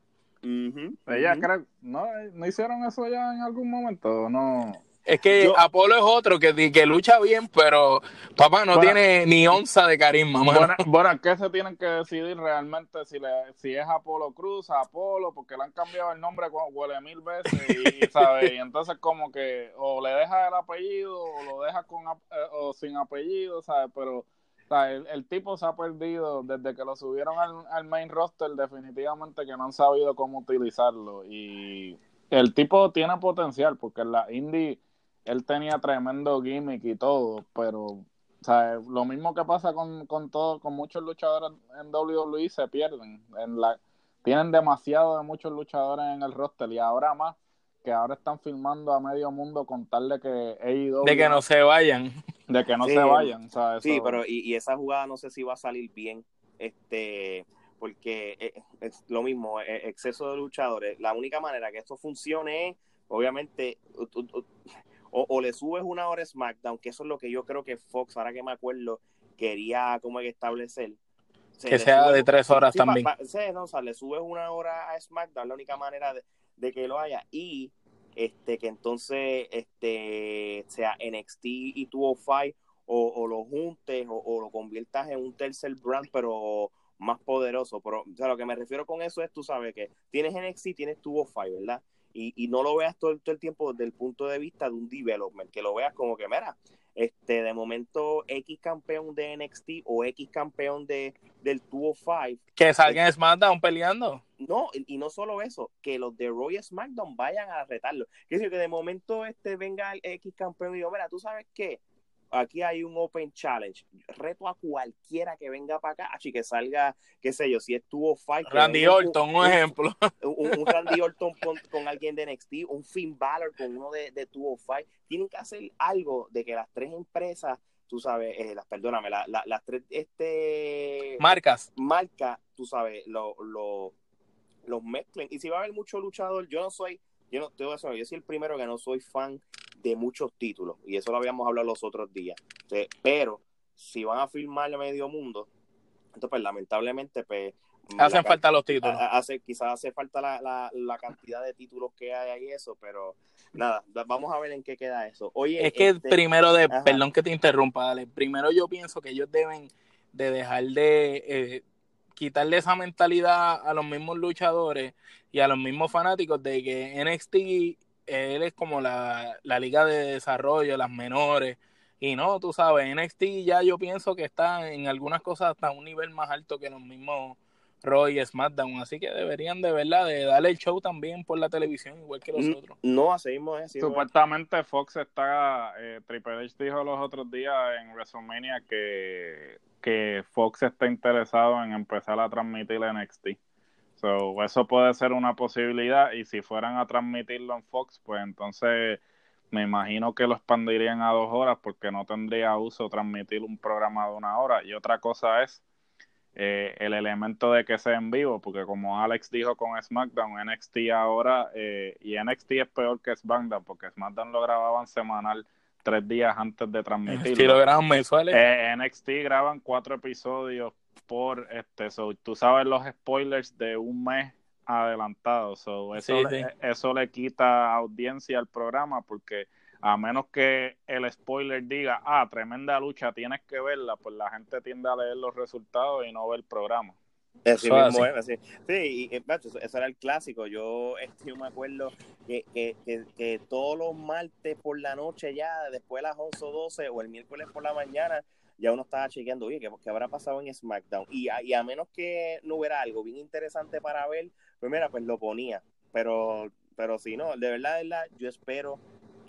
Ujú, Ella ujú. creo, ¿no, ¿no hicieron eso ya en algún momento? No. Es que Yo- Apolo es otro que, que lucha bien, pero papá no Bueno. tiene ni onza de carisma. Bueno, bueno, que se tienen que decidir realmente si, le, si es Apolo Cruz, Apolo, porque le han cambiado el nombre huele mil veces y, ¿sabes? y entonces como que o le deja el apellido o lo deja con ap- eh, o sin apellido, ¿sabes? Pero el tipo se ha perdido desde que lo subieron al, al main roster, definitivamente que no han sabido cómo utilizarlo y el tipo tiene potencial porque en la indie él tenía tremendo gimmick y todo, pero o sea, lo mismo que pasa con, con todo, con muchos luchadores en WWE se pierden. En la, tienen demasiado de muchos luchadores en el roster y ahora más que ahora están filmando a medio mundo con tal de que AEW De que no se vayan. de que no Sí, se vayan. O sea, Sí, pero y, y esa jugada no sé si va a salir bien, este, porque eh, es lo mismo, eh, exceso de luchadores. La única manera que esto funcione es, obviamente, u- u- u- o, o le subes una hora a SmackDown, que eso es lo que yo creo que Fox, ahora que me acuerdo, quería como que establecer. Se Que sea sube- de tres horas también. pa- sí, no, o sea, le subes una hora a SmackDown, la única manera de, de que lo haya. Y este que entonces este sea NXT y 205 o, o lo juntes o, o lo conviertas en un tercer brand pero más poderoso pero o sea, lo que me refiero con eso es tú sabes que tienes NXT tienes 205 ¿verdad? Y, y no lo veas todo, todo el tiempo desde el punto de vista de un development que lo veas como que mira este de momento X campeón de NXT o X campeón de del 205 Que salgan en SmackDown peleando. no, y, y no solo eso, que los de Royal SmackDown vayan a retarlo. Que decir, que de momento este venga el X campeón y digo, mira, tú sabes qué, aquí hay un Open Challenge. Reto a cualquiera que venga para acá, así que salga, qué sé yo, si estuvo Fight. Randy Orton, un un- ejemplo. un, un Randy Orton con, con alguien de NXT, un Finn Balor con uno de, de 205. Tienen que hacer algo de que las tres empresas, tú sabes, eh, las, perdóname, la- la- las tres este, Marcas. marca, tú sabes, lo, lo, los mezclen. Y si va a haber mucho luchador, yo no soy, yo no, te voy a decir, yo soy el primero que no soy fan de muchos títulos, y eso lo habíamos hablado los otros días. Entonces, pero si van a filmar a medio mundo, entonces pues lamentablemente pues Hacen la- falta los títulos. hace, quizás hace falta la, la, la cantidad de títulos que hay ahí eso, pero nada, da- vamos a ver en qué queda eso. Oye, Es que este, primero de, ajá. perdón que te interrumpa, dale. Primero yo pienso que ellos deben de dejar de eh, quitarle esa mentalidad a los mismos luchadores y a los mismos fanáticos de que NXT él es como la, la liga de desarrollo, las menores. Y no, tú sabes, NXT ya yo pienso que está en algunas cosas hasta un nivel más alto que los mismos Raw y SmackDown. Así que deberían de verdad de darle el show también por la televisión, igual que los Mm, otros. no, así mismo es, así mismo es. Supuestamente Fox está, eh, Triple H dijo los otros días en WrestleMania que, que Fox está interesado en empezar a transmitir NXT. So, eso puede ser una posibilidad y si fueran a transmitirlo en Fox, pues entonces me imagino que lo expandirían a dos horas porque no tendría uso transmitir un programa de una hora. Y otra cosa es eh, el elemento de que sea en vivo, porque como Alex dijo con SmackDown, NXT ahora, eh, y NXT es peor que SmackDown, porque SmackDown lo grababan semanal tres días antes de transmitirlo. Kilogramos mensuales. Eh, NXT graban cuatro episodios por este, so, tú sabes los spoilers de un mes adelantado, so, eso, Sí, le, sí. eso le quita audiencia al programa porque a menos que el spoiler diga, ah, tremenda lucha, tienes que verla, pues la gente tiende a leer los resultados y no ver el programa. Así mismo así. es, así. Sí, y eh, macho, eso, eso era el clásico. Yo, este, yo me acuerdo que, que, que, que todos los martes por la noche ya, después de las 11 o 12, o el miércoles por la mañana, ya uno estaba chequeando, oye, ¿qué, qué habrá pasado en SmackDown? Y a, y a menos que no hubiera algo bien interesante para ver, pues mira, pues lo ponía. Pero, pero si no, de verdad, de verdad, yo espero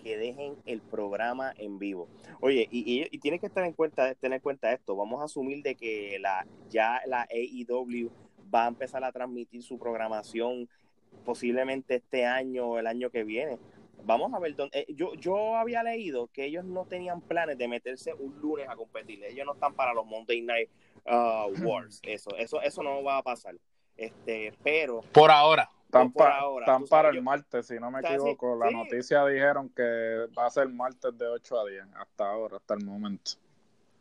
que dejen el programa en vivo. Oye, y, y, y tienes que estar en cuenta, tener en cuenta esto. Vamos a asumir de que la ya la AEW va a empezar a transmitir su programación posiblemente este año o el año que viene. Vamos a ver dónde. eh, yo, yo había leído que ellos no tenían planes de meterse un lunes a competir. Ellos no están para los Monday Night uh, Wars. Eso, eso, eso no va a pasar. Este, pero Por ahora. Están, pa- ahora, están tú sabes, para el yo- martes, si no me así, equivoco. La sí. noticia dijeron que va a ser martes de 8 a 10, hasta ahora, hasta el momento.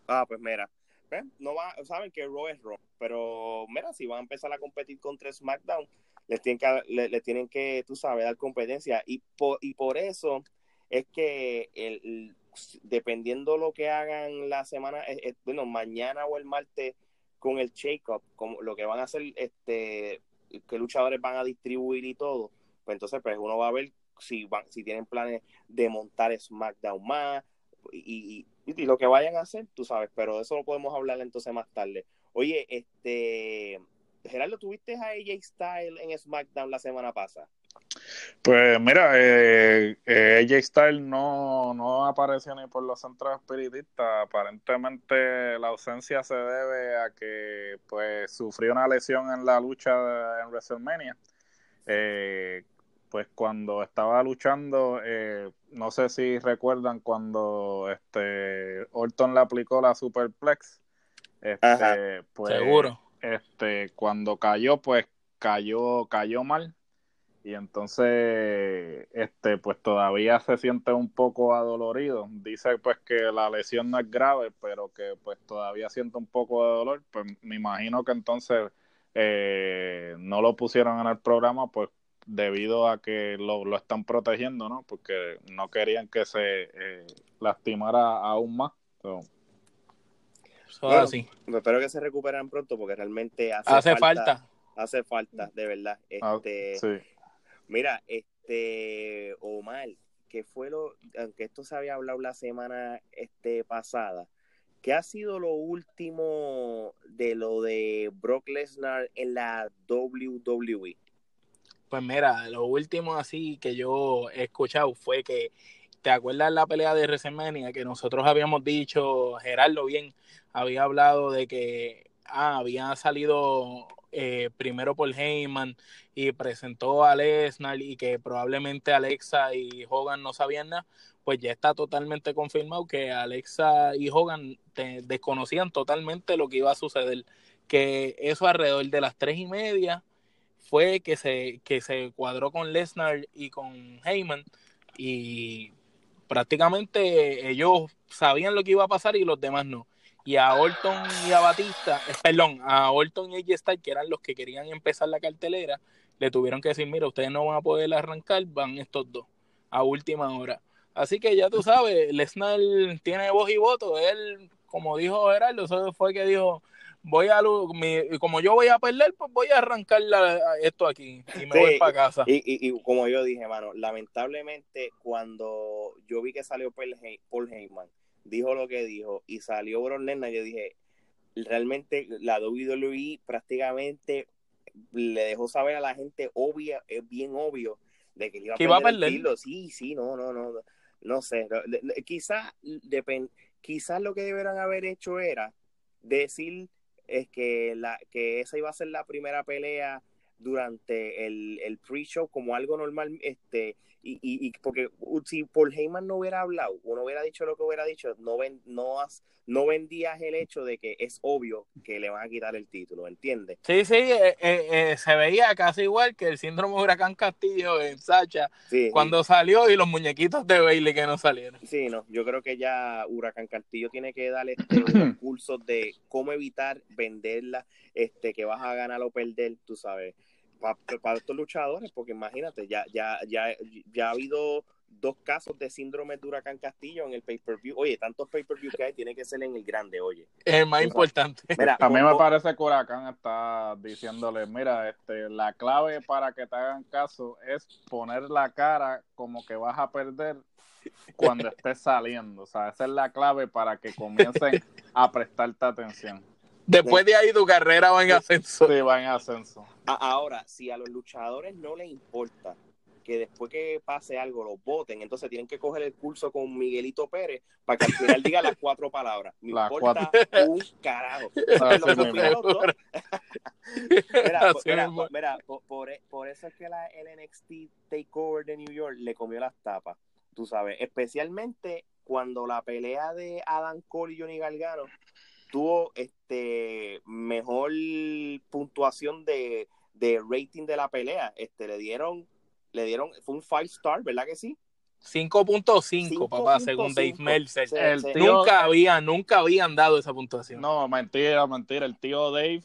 Ah, pues mira, ¿ves? no va, saben que Raw es Raw, pero mira, si van a empezar a competir contra SmackDown, les tienen que, le, le tienen que, tú sabes, dar competencia y por, y por eso es que el, dependiendo lo que hagan la semana, eh, eh, bueno, mañana o el martes con el shake-up, lo que van a hacer, este, qué luchadores van a distribuir y todo, pues entonces pues uno va a ver si van, si tienen planes de montar SmackDown más y, y, y lo que vayan a hacer, tú sabes, pero eso lo podemos hablar entonces más tarde. Oye, este Gerardo, ¿tuviste a AJ Styles en SmackDown la semana pasada? Pues mira, eh, eh, AJ Styles no, no apareció ni por los centros espiritistas. Aparentemente la ausencia se debe a que pues sufrió una lesión en la lucha de- en WrestleMania. Eh, pues cuando estaba luchando, eh, no sé si recuerdan cuando este Orton le aplicó la superplex. Este, pues, Seguro. este cuando cayó pues cayó cayó mal y entonces este pues todavía se siente un poco adolorido dice pues que la lesión no es grave pero que pues todavía siente un poco de dolor pues me imagino que entonces eh, no lo pusieron en el programa pues debido a que lo, lo están protegiendo no porque no querían que se eh, lastimara aún más So, Bueno, así. Espero que se recuperen pronto porque realmente hace, Hace falta. Hace falta, de verdad. ah, Este, sí. Mira, este Omar, que fue lo, aunque esto se había hablado la semana este pasada, ¿qué ha sido lo último de lo de Brock Lesnar en la? WWE? Pues mira, lo último así que yo he escuchado fue que, ¿te acuerdas la pelea de WrestleMania? Que nosotros habíamos dicho, Gerardo bien, había hablado de que ah, había salido eh, primero por Heyman y presentó a Lesnar y que probablemente Alexa y Hogan no sabían nada, pues ya está totalmente confirmado que Alexa y Hogan desconocían totalmente lo que iba a suceder, que eso alrededor de las tres y media fue que se, que se cuadró con Lesnar y con Heyman y prácticamente ellos sabían lo que iba a pasar y los demás no. Y a Orton y a Batista, eh, perdón, a Orton y a Styles, que eran los que querían empezar la cartelera, le tuvieron que decir, mira, ustedes no van a poder arrancar, van estos dos, a última hora. Así que ya tú sabes, Lesnar tiene voz y voto, él, como dijo Gerardo, eso fue que dijo, voy a mi, como yo voy a perder, pues voy a arrancar esto aquí y me voy para casa. Y, y, y, como yo dije, mano, lamentablemente cuando yo vi que salió Paul Heyman, dijo lo que dijo y salió Brock Lesnar, yo dije, realmente la WWE prácticamente le dejó saber a la gente obvia, es bien obvio de que iba a, perder, Sí, sí, no, no, no, no sé. Quizás quizás lo que deberían haber hecho era decir es que la que esa iba a ser la primera pelea durante el, el pre-show como algo normal, este, y, y, y, porque si Paul Heyman no hubiera hablado o no hubiera dicho lo que hubiera dicho, no, ven, no, has, no vendías el hecho de que es obvio que le van a quitar el título, ¿entiendes? Sí, sí, eh, eh, eh, se veía casi igual que el síndrome de Huracán Castillo en Sacha cuando salió y los muñequitos de Bailey que no salieron. Sí, no, yo creo que ya Huracán Castillo tiene que darle este, un curso de cómo evitar venderla, este, que vas a ganar o perder, tú sabes para, estos luchadores, porque imagínate, ya, ya, ya, ya ha habido dos casos de síndrome de huracán Castillo en el pay-per-view. Oye, tantos pay-per-view que hay, tiene que ser en el grande, oye. Es el más importante. a mí me parece que Huracán está diciéndole, mira, este, la clave para que te hagan caso es poner la cara como que vas a perder cuando estés saliendo. O sea, esa es la clave para que comiencen a prestarte atención. Después de ahí tu carrera va en ascenso. Sí, va en ascenso. Ahora, si a los luchadores no les importa que después que pase algo los voten, entonces tienen que coger el curso con Miguelito Pérez para que al final diga las cuatro palabras. Me importa un carajo. mira, por, eso es que la LNXT Takeover de New York le comió las tapas, tú sabes, especialmente cuando la pelea de Adam Cole y Johnny Gargano tuvo este mejor puntuación de, rating de la pelea. Este le dieron, le dieron, fue un five star, ¿verdad que sí? 5.5, papá, según Dave Meltzer. nunca había, nunca habían dado esa puntuación. No, mentira, mentira. El tío Dave,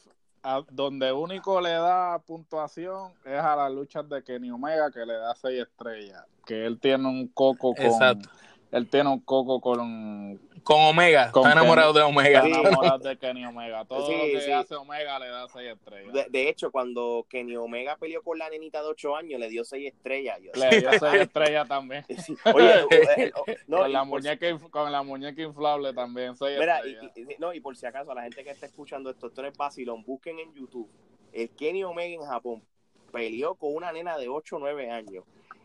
donde único le da puntuación es a las luchas de Kenny Omega, que le da 6 estrellas. Que él tiene un coco con. Exacto. Él tiene un coco con con Omega, está enamorado de Omega. Está enamorado de Kenny Omega. Todo lo que hace Omega le da 6 estrellas. De, hecho, cuando Kenny Omega peleó con la nenita de 8 años, le dio 6 estrellas. le dio 6 estrellas también. Oye, eh, no, con, la muñeca, con la muñeca inflable también, 6 estrellas. Y, no, y por si acaso, a la gente que está escuchando esto, esto no es vacilón, busquen en YouTube. El Kenny Omega en Japón peleó con una nena de 8 o 9 años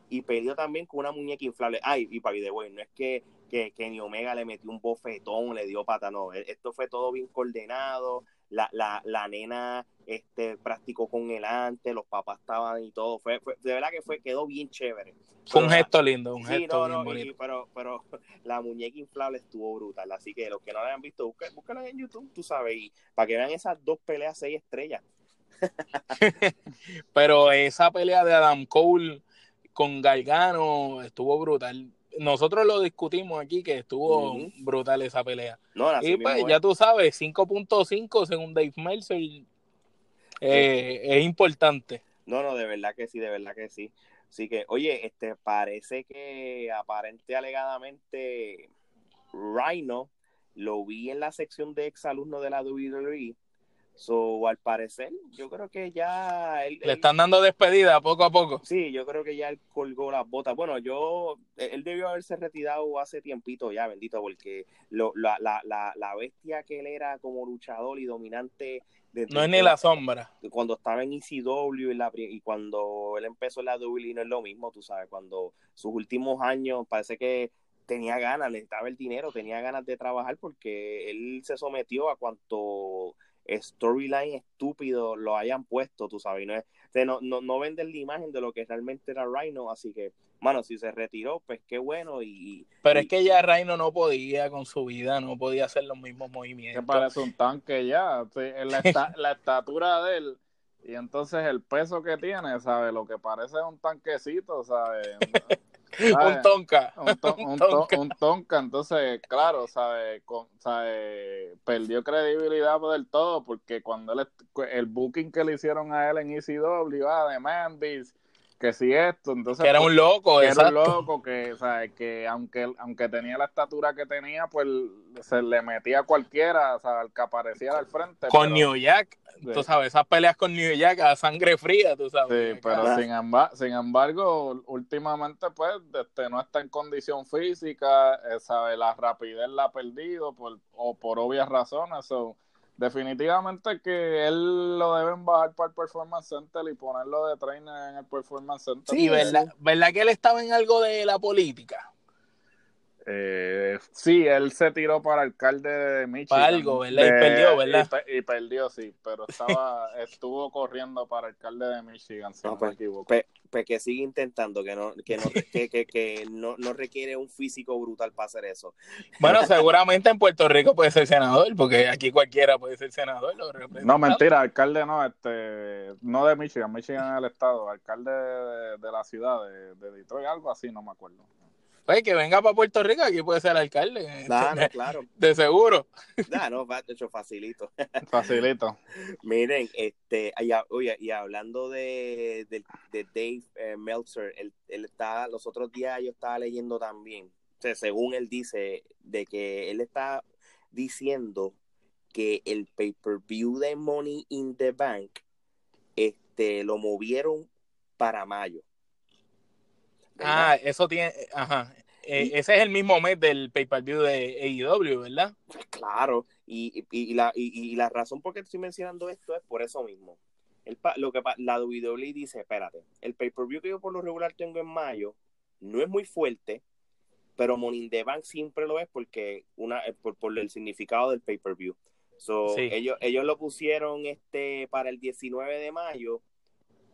y peleó también con una muñeca inflable. Ay, y para video, no es que que Kenny Omega le metió un bofetón, le dio pata, no, e, esto fue todo bien coordenado, la, la, la nena este, practicó con el antes, los papás estaban y todo, fue, de verdad que fue, quedó bien chévere. Fue un gesto lindo, un gesto no, bonito. pero, pero la muñeca inflable estuvo brutal, así que los que no la hayan visto, búsquenla en YouTube, tú sabes, y para que vean esas dos peleas seis estrellas. pero esa pelea de Adam Cole con Gargano estuvo brutal nosotros lo discutimos aquí que estuvo brutal esa pelea. y pues ya tú sabes, 5.5 según Dave Mercer eh, es importante. No, no, de verdad que sí, de verdad que sí. Así que, oye, este parece que aparente alegadamente Rhino lo vi en la sección de exalumnos de la WWE So, al parecer, yo creo que ya... Le están dando despedida poco a poco. Sí, yo creo que ya él colgó las botas. Bueno, yo... Él debió haberse retirado hace tiempito ya, bendito, porque lo, la, la, la, la, bestia que él era como luchador y dominante... no es ni la sombra. Cuando estaba en ECW y, la, y cuando él empezó en la WWE no es lo mismo, tú sabes, cuando sus últimos años parece que tenía ganas, le estaba el dinero, tenía ganas de trabajar porque él se sometió a cuanto storyline estúpido lo hayan puesto, tú sabes, no, es, no, no, no venden la imagen de lo que realmente era Rhino, así que, mano, si se retiró, pues qué bueno y... Pero es que ya Rhino no podía con su vida, no podía hacer los mismos movimientos. Que parece un tanque ya, la, la estatura de él y entonces el peso que tiene, ¿sabes? Lo que parece un tanquecito, ¿sabes? un tonka. Un, ton- Un un tonka. ton- un tonka, entonces, claro, ¿sabes? Con- ¿sabe? Perdió credibilidad del todo porque cuando él, el booking que le hicieron a él en ECW, ah, de Mandis, que si esto, entonces... Que era pues, un loco, que era un loco que, ¿sabes? que aunque, aunque tenía la estatura que tenía, pues se le metía a cualquiera, o sea, al que apareciera al frente. Con pero- New Jack, Sí. tú sabes, esas peleas con New Jack a sangre fría, tú sabes. Sí, pero sin, emba- sin embargo, últimamente, pues, este, no está en condición física, eh, sabe, la rapidez la ha perdido por, o por obvias razones. so, definitivamente que él lo deben bajar para el Performance Center y ponerlo de trainer en el Performance Center. Sí, ¿verdad? ¿verdad que él estaba en algo de la política? Eh, sí, él se tiró para alcalde de Michigan. Para algo, ¿verdad? Y perdió, ¿verdad? Y, pe- y perdió, sí, pero estaba, estuvo corriendo para alcalde de Michigan, si No, no, pues, me equivoco. Pues, pues que sigue intentando, que no, que no, que, que, que no, no requiere un físico brutal para hacer eso. Bueno, seguramente en Puerto Rico puede ser senador, porque aquí cualquiera puede ser senador. No, mentira, alcalde no, este, no de Michigan, Michigan es el estado, alcalde de, de la ciudad de, de Detroit, algo así, no me acuerdo. Pues que venga para Puerto Rico, aquí puede ser alcalde. Nah, no, claro. De seguro. Nah, no, va, de hecho, facilito. Facilito. Miren, este, y, oye, y hablando de, de, de Dave eh, Meltzer, él, él está, los otros días yo estaba leyendo también, o sea, según él dice, de que él está diciendo que el pay-per-view de Money in the Bank, este, lo movieron para mayo. ¿Verdad? Ah, eso tiene. Ajá. Eh, ese es el mismo mes del pay-per-view de AEW, ¿verdad? Claro, y, y, y la, y, y la razón por qué estoy mencionando esto es por eso mismo. El, pa- lo que pa- la WWE dice, espérate, el pay-per-view que yo por lo regular tengo en mayo no es muy fuerte, pero Money in the Bank siempre lo es porque una eh, por, por el significado del pay-per-view. So, Sí. ellos, ellos lo pusieron este para el 19 de mayo,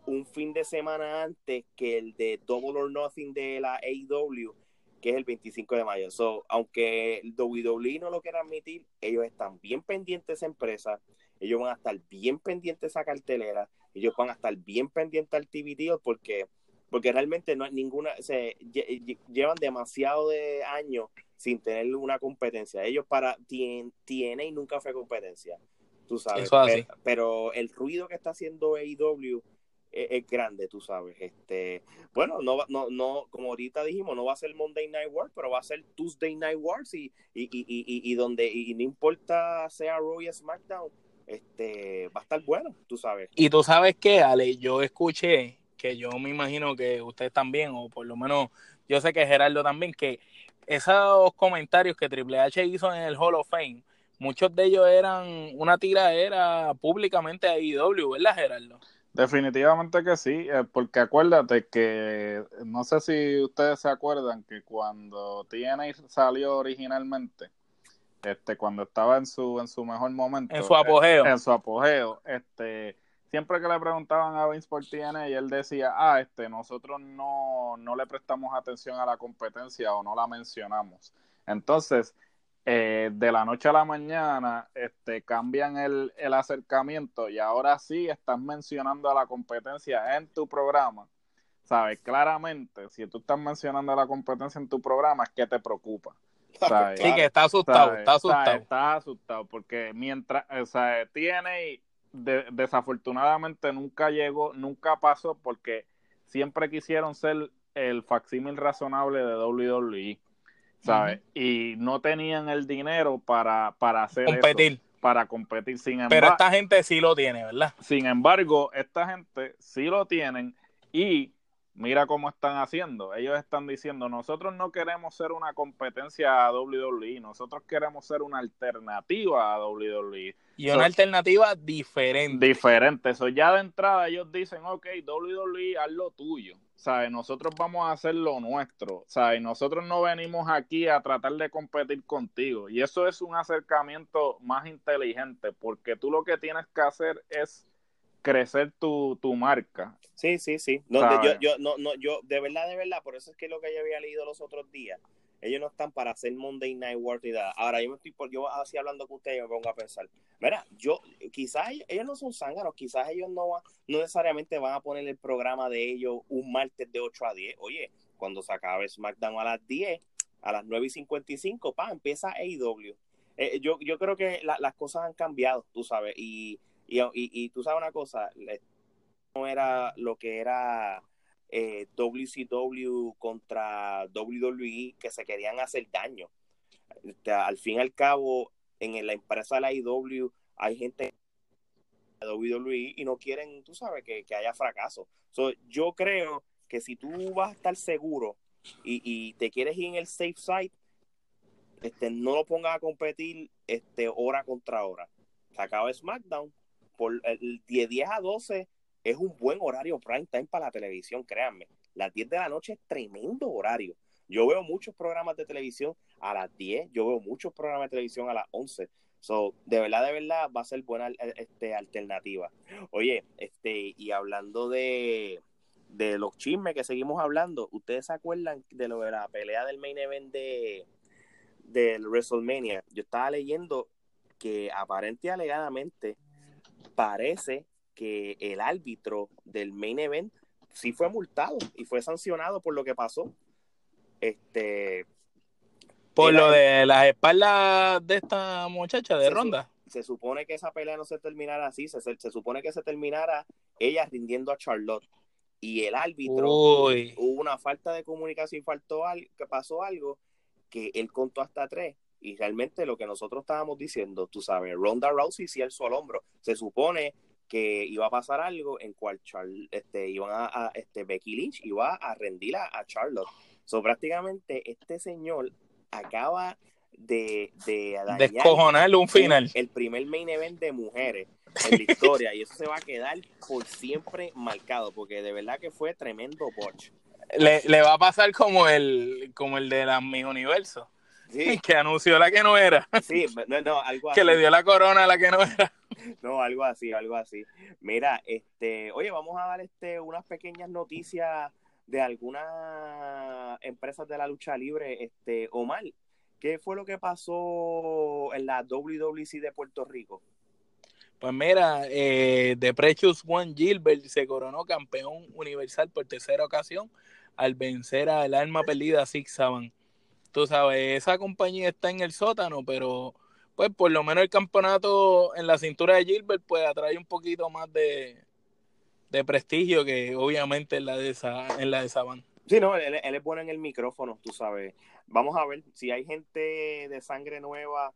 un fin de semana antes que el de Double or Nothing de la AEW, que es el 25 de mayo. So, aunque el WWE no lo quiera admitir, ellos están bien pendientes de esa empresa, ellos van a estar bien pendientes de esa cartelera, ellos van a estar bien pendientes al TV deal porque, porque realmente no hay ninguna, se lle- lle- llevan demasiado de años sin tener una competencia. Ellos para TN TNA nunca fue competencia, tú sabes. Pero, pero el ruido que está haciendo AEW es, grande, tú sabes. Este, bueno, no, no, no, como ahorita dijimos, no va a ser Monday Night Wars, pero va a ser Tuesday Night Wars y, y, y, y, donde, y no importa sea Raw y SmackDown, este, va a estar bueno, tú sabes. Y tú sabes qué, Ale, yo escuché que yo me imagino que ustedes también, o por lo menos yo sé que Gerardo también, que esos comentarios que Triple H hizo en el Hall of Fame, muchos de ellos eran una tiradera públicamente a IW, ¿verdad, Gerardo? Definitivamente que sí, eh, porque acuérdate que, no sé si ustedes se acuerdan que cuando TNA salió originalmente, este, cuando estaba en su, en su mejor momento, En su apogeo. en su apogeo, este, siempre que le preguntaban a Vince por TNA, y él decía, ah, este, nosotros no, no le prestamos atención a la competencia o no la mencionamos. Entonces, eh, de la noche a la mañana este, cambian el, el acercamiento y ahora sí estás mencionando a la competencia en tu programa. ¿Sabes? Claramente, si tú estás mencionando a la competencia en tu programa, es que te preocupa. ¿sabes? Sí, que está asustado, ¿sabes? está asustado. ¿sabes? Está asustado porque mientras, o sea, tiene, de- desafortunadamente nunca llegó, nunca pasó porque siempre quisieron ser el facsímil razonable de WWE, ¿sabes? Y no tenían el dinero para, para hacer Competir. eso, para competir. Sin Pero embargo, esta gente sí lo tiene, ¿verdad? sin embargo, esta gente sí lo tienen y mira cómo están haciendo. Ellos están diciendo, nosotros no queremos ser una competencia a WWE, nosotros queremos ser una alternativa a WWE. Y una alternativa diferente. Diferente. Eso ya de entrada ellos dicen, ok, WWE, haz lo tuyo. ¿Sabes? Nosotros vamos a hacer lo nuestro. ¿Sabes? Nosotros no venimos aquí a tratar de competir contigo. Y eso es un acercamiento más inteligente, porque tú lo que tienes que hacer es crecer tu, tu marca. Sí, sí, sí. Yo, yo, no, no, yo, de verdad, de verdad, por eso es que lo que yo había leído los otros días, Ellos no están para hacer Monday Night War y nada. Ahora, yo me estoy por, yo así hablando con ustedes me pongo a pensar, mira, yo, quizás ellos, no son zánganos, quizás ellos no, van- necesariamente van a poner el programa de ellos un martes de 8 a 10. Oye, cuando se acabe SmackDown a las 10, a las 9 y 55, pa, empieza AEW. Eh, yo, yo creo que la- las cosas han cambiado, tú sabes, y, y, y, y tú sabes una cosa, no era lo que era eh, WCW contra WWE que se querían hacer daño. Este, al fin y al cabo, en la empresa de la IW hay gente de WWE y no quieren, tú sabes, que, que haya fracaso. So, yo creo que si tú vas a estar seguro y, te quieres ir en el safe side, este, no lo pongas a competir este, hora contra hora. Se acaba SmackDown, por el, de 10 a 12 es un buen horario prime time para la televisión, créanme. Las 10 de la noche es tremendo horario. Yo veo muchos programas de televisión a las 10, yo veo muchos programas de televisión a las 11. So, de verdad, de verdad, va a ser buena este, alternativa. Oye, este, y hablando de, de los chismes que seguimos hablando, ¿ustedes se acuerdan de lo de la pelea del main event de del WrestleMania? Yo estaba leyendo que aparente y alegadamente parece que el árbitro del main event sí fue multado y fue sancionado por lo que pasó. Este Por lo de las espaldas de esta muchacha de Se su- ronda. se supone que esa pelea no se terminara así, se, se, se supone que se terminara ella rindiendo a Charlotte y el árbitro Uy. hubo una falta de comunicación, faltó algo, que pasó algo que él contó hasta tres y realmente lo que nosotros estábamos diciendo, tú sabes, Ronda Rousey sí alzó al hombro, se supone que iba a pasar algo en cual este, iban a, a- este, Becky Lynch iba a rendir a, a Charlotte. So, prácticamente este señor acaba de, de Descojonarle un final. el primer main event de mujeres en la historia y eso se va a quedar por siempre marcado porque de verdad que fue tremendo botch. Le, le va a pasar como el, como el de las Miss Universo, Sí, que anunció la que no era, sí, no, no, algo así. que le dio la corona a la que no era. No, algo así, algo así. Mira, este, oye, vamos a dar este unas pequeñas noticias de algunas empresas de la lucha libre, este, Omar. ¿Qué fue lo que pasó en la WWC de Puerto Rico? Pues mira, eh, The Precious One Gilbert se coronó campeón universal por tercera ocasión al vencer al alma perdida Six Saban. Tú sabes, esa compañía está en el sótano, pero pues por lo menos el campeonato en la cintura de Gilbert pues atrae un poquito más de, de prestigio que obviamente en la de, Sa- en la de Saban. Sí, no, él, él es bueno en el micrófono, tú sabes. Vamos a ver si hay gente de sangre nueva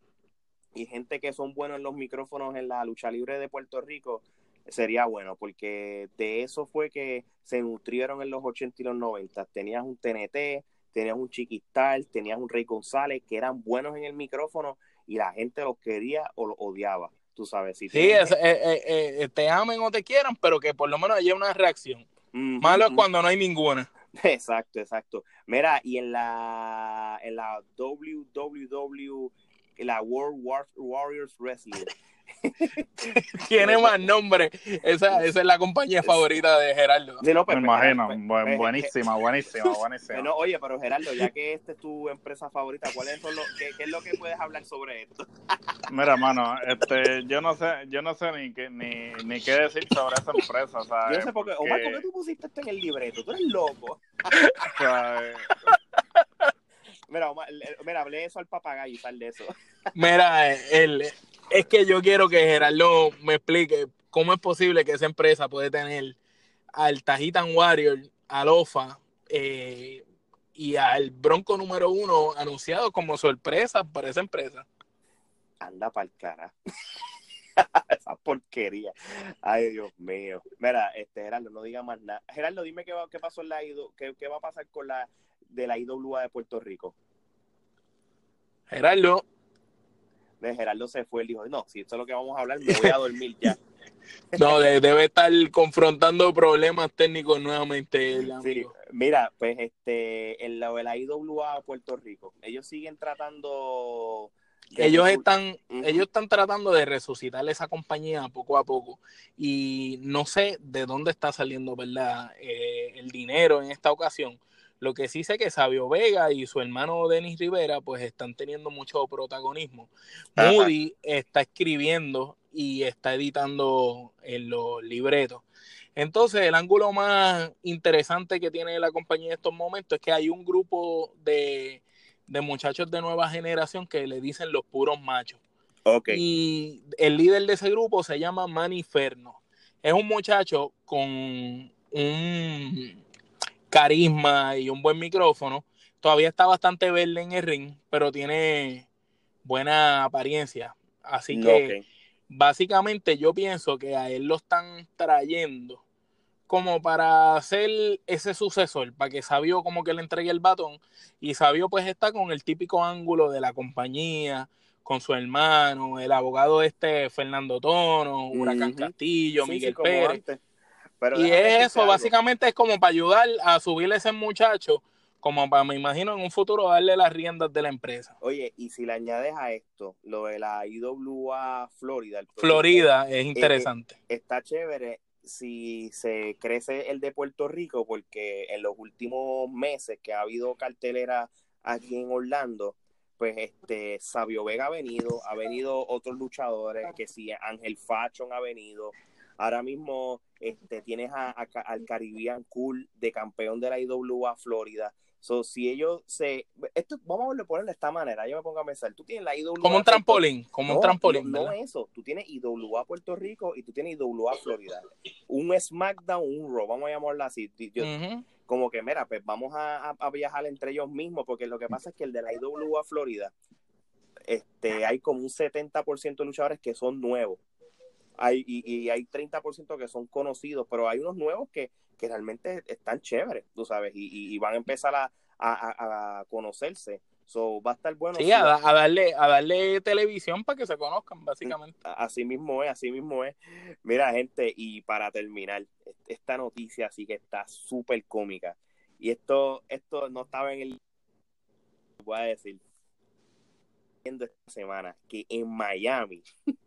y gente que son buenos en los micrófonos en la lucha libre de Puerto Rico, sería bueno, porque de eso fue que se nutrieron en los 80 y los 90. Tenías un TNT, tenías un Chiquistal, tenías un Rey González, que eran buenos en el micrófono y la gente los quería o los odiaba, tú sabes. Si Sí, es- eh, eh, eh, te amen o te quieran, pero que por lo menos haya una reacción. Malo es cuando no hay ninguna. Exacto, exacto. Mira, y en la en la WWW, en la World War, Warriors Wrestling, Tiene más nombre. Esa, esa es la compañía favorita de Gerardo. Sí, no, pues, Me pues, imagino. pues, Bu- pues, buenísima, buenísima, buenísima. Bueno, oye, pero Gerardo, ya que esta es tu empresa favorita, ¿cuáles son los, qué, qué es lo que puedes hablar sobre esto? Mira, mano, este, yo no sé, yo no sé ni qué, ni, ni qué decir sobre esa empresa, ¿sabes? Yo no sé por qué. Omar, ¿por qué tú pusiste esto en el libreto? Tú eres loco. ¿sabes? Mira, Omar, mira, hablé eso al papagayo y sal de eso. Mira, el, es que yo quiero que Gerardo me explique cómo es posible que esa empresa puede tener al Tajitan Warrior, al OFA eh, y al Bronco número uno anunciado como sorpresa para esa empresa. Anda pa'l cara. Esa porquería. Ay, Dios mío. Mira, este Gerardo, no diga más nada. Gerardo, dime qué, va, qué pasó en la IW, qué, qué va a pasar con la de la IWA de Puerto Rico. Gerardo, De Gerardo se fue, él dijo, no, si esto es lo que vamos a hablar, me voy a dormir ya. no, de- debe estar confrontando problemas técnicos nuevamente. el Sí, amigo. mira, pues este, en la de la IWA Puerto Rico, ellos siguen tratando. ellos están, ellos están tratando de resucitar esa compañía poco a poco y no sé de dónde está saliendo, ¿verdad? Eh, el dinero en esta ocasión. Lo que sí sé que Sabio Vega y su hermano Denis Rivera pues están teniendo mucho protagonismo. Ajá. Moody está escribiendo y está editando en los libretos. Entonces, el ángulo más interesante que tiene la compañía en estos momentos es que hay un grupo de, de muchachos de nueva generación que le dicen los puros machos. Ok. Y el líder de ese grupo se llama Maniferno. Es un muchacho con un carisma y un buen micrófono. Todavía está bastante verde en el ring, pero tiene buena apariencia. Así que básicamente yo pienso que a él lo están trayendo como para hacer ese sucesor, para que Sabio como que le entregue el batón y Sabio pues está con el típico ángulo de la compañía, con su hermano, el abogado este Fernando Tono, Huracán. Castillo, Sí, Miguel sí, Pérez. antes. Pero Y es eso, básicamente es como para ayudar a subirle ese muchacho, como para, me imagino, en un futuro darle las riendas de la empresa. Oye, y si le añades a esto lo de la IWA Florida, el Florida eh, es interesante. está chévere si se crece el de Puerto Rico, porque en los últimos meses que ha habido cartelera aquí en Orlando, pues este Sabio Vega ha venido, ha venido otros luchadores, que si Ángel Fashion ha venido, ahora mismo este tienes a- al Caribbean Cool de campeón de la IWA Florida. So, si ellos se esto vamos a verlo poner de esta manera, yo me pongo a pensar, tú tienes la IWA Como un trampolín, como un no, trampolín, No, eso. Tú tienes IWA Puerto Rico y tú tienes IWA Florida. Un SmackDown, un Raw, vamos a llamarlo así. Yo-. Como que, mira, pues vamos a, a- a viajar entre ellos mismos, porque lo que pasa es que el de la IWA Florida, este, hay como un 70% de luchadores que son nuevos. Hay, y, y hay 30% que son conocidos, pero hay unos nuevos que, que realmente están chéveres, tú sabes, y, y- y van a empezar a, a- a- conocerse. So, va a estar bueno. Sí, a, da- a darle, a darle televisión para que se conozcan, básicamente. Así mismo es, así mismo es. Mira, gente, y para terminar, esta noticia sí que está súper cómica. Y esto, esto no estaba en el. Voy a decir. Esta semana que en Miami,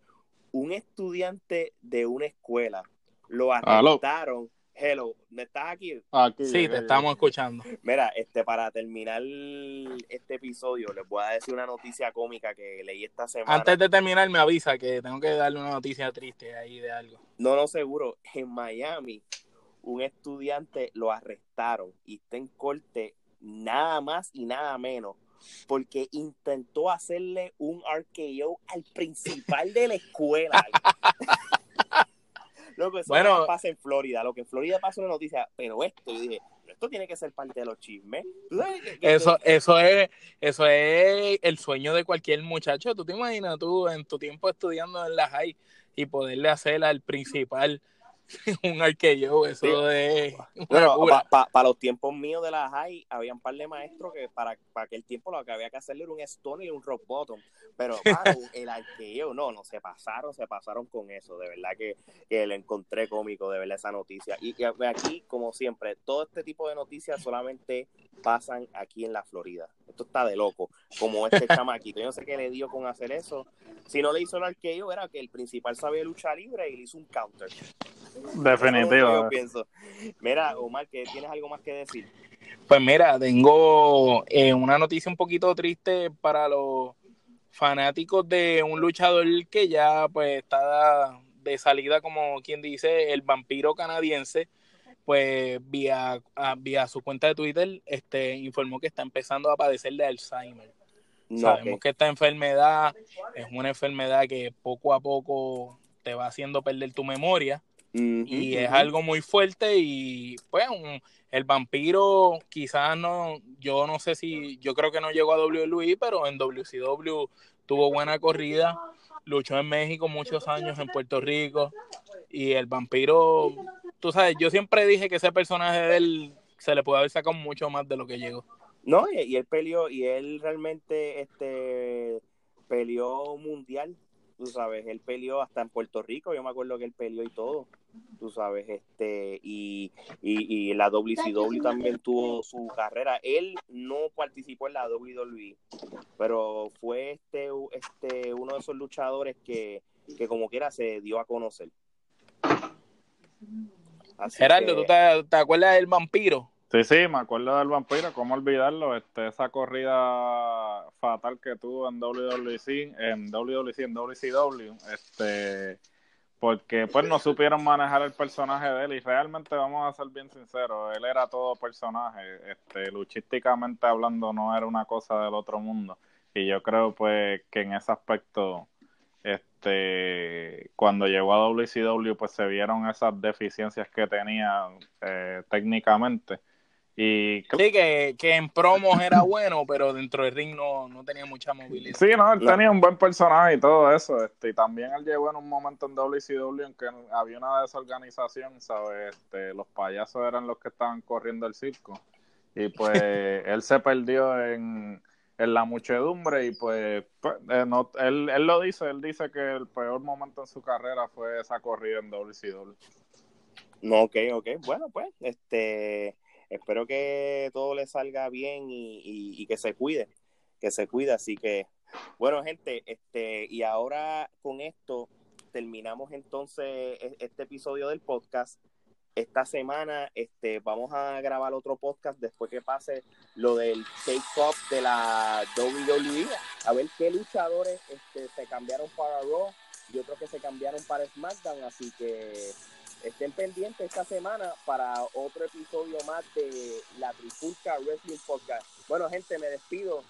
un estudiante de una escuela lo arrestaron. Hello, ¿me estás aquí? Aquí Sí, te estamos escuchando. Mira, este, para terminar este episodio, les voy a decir una noticia cómica que leí esta semana. Antes de terminar, me avisa que tengo que darle una noticia triste ahí de algo. No, no seguro. En Miami, un estudiante lo arrestaron y está en corte nada más y nada menos porque intentó hacerle un RKO al principal de la escuela. Loco, eso Bueno. no pasa en Florida. Lo que en Florida pasa una noticia, pero esto, yo dije, esto tiene que ser parte de los chismes. ¿Tú sabes que- que- Eso, eso es, eso es el sueño de cualquier muchacho. ¿Tú te imaginas tú en tu tiempo estudiando en la high y poderle hacer al principal un arqueo? Eso es Bueno, locura. para los tiempos míos de la high, había un par de maestros que para, para aquel tiempo lo que había que hacerle era un stone y un rock bottom. Pero, mano, el arqueo, no, no, se pasaron, se pasaron con eso. De verdad que, que lo encontré cómico, de verdad, esa noticia. Y, y aquí, como siempre, todo este tipo de noticias solamente pasan aquí en la Florida. Esto está de loco, como este chamaquito. Yo no sé qué le dio con hacer eso. Si no le hizo el arqueo, era que el principal sabía luchar libre y le hizo un counter. Definitivo. yo pienso. Mira, Omar, que tienes algo más que decir. Pues mira, tengo eh, una noticia un poquito triste para los fanáticos de un luchador que ya pues está de salida, como quien dice, el vampiro canadiense, pues vía, a- vía su cuenta de Twitter este, informó que está empezando a padecer de Alzheimer. No, Sabemos que esta enfermedad es una enfermedad que poco a poco te va haciendo perder tu memoria Y es algo muy fuerte y pues un- el vampiro quizás no, yo no sé si, yo creo que no llegó a WWE, pero en WCW tuvo buena corrida, luchó en México muchos años, en Puerto Rico y el vampiro, tú sabes, yo siempre dije que ese personaje de él se le puede haber sacado mucho más de lo que llegó. No, y, y él peleó, y él realmente este peleó mundial, tú sabes, él peleó hasta en Puerto Rico, yo me acuerdo que él peleó y todo, tú sabes, este, y, y, y la WCW también tuvo su carrera. Él no participó en la WWE, pero fue este, este uno de esos luchadores que, que como quiera se dio a conocer. Así Gerardo, que- ¿tú te, te acuerdas del vampiro? Sí, sí, me acuerdo del vampiro, cómo olvidarlo, este, esa corrida fatal que tuvo en WWC, en WWC, en WCW, este, porque pues no supieron manejar el personaje de él y realmente vamos a ser bien sinceros, él era todo personaje, este, luchísticamente hablando no era una cosa del otro mundo. Y yo creo pues que en ese aspecto este cuando llegó a WCW pues se vieron esas deficiencias que tenía eh, técnicamente y sí, que, que, en promos era bueno, pero dentro del ring no, no tenía mucha movilidad. Sí, no, él tenía un buen personaje y todo eso. Este, y también él llegó en un momento en WCW en que había una desorganización, ¿sabes? Este, los payasos eran los que estaban corriendo el circo. Y pues él se perdió en, en la muchedumbre y pues, pues eh, no, él, él lo dice, él dice que el peor momento en su carrera fue esa corrida en WCW. No, ok, ok. Bueno, pues, este espero que todo le salga bien y, que se cuide, que se cuide. Así que, bueno, gente, este, y ahora con esto terminamos entonces e, este episodio del podcast. Esta semana este, vamos a grabar otro podcast después que pase lo del take-up de la WWE. A ver qué luchadores este, se cambiaron para Raw y otros que se cambiaron para SmackDown. Así que estén pendientes esta semana para otro episodio más de la Trifulca Wrestling Podcast. Bueno, gente, me despido.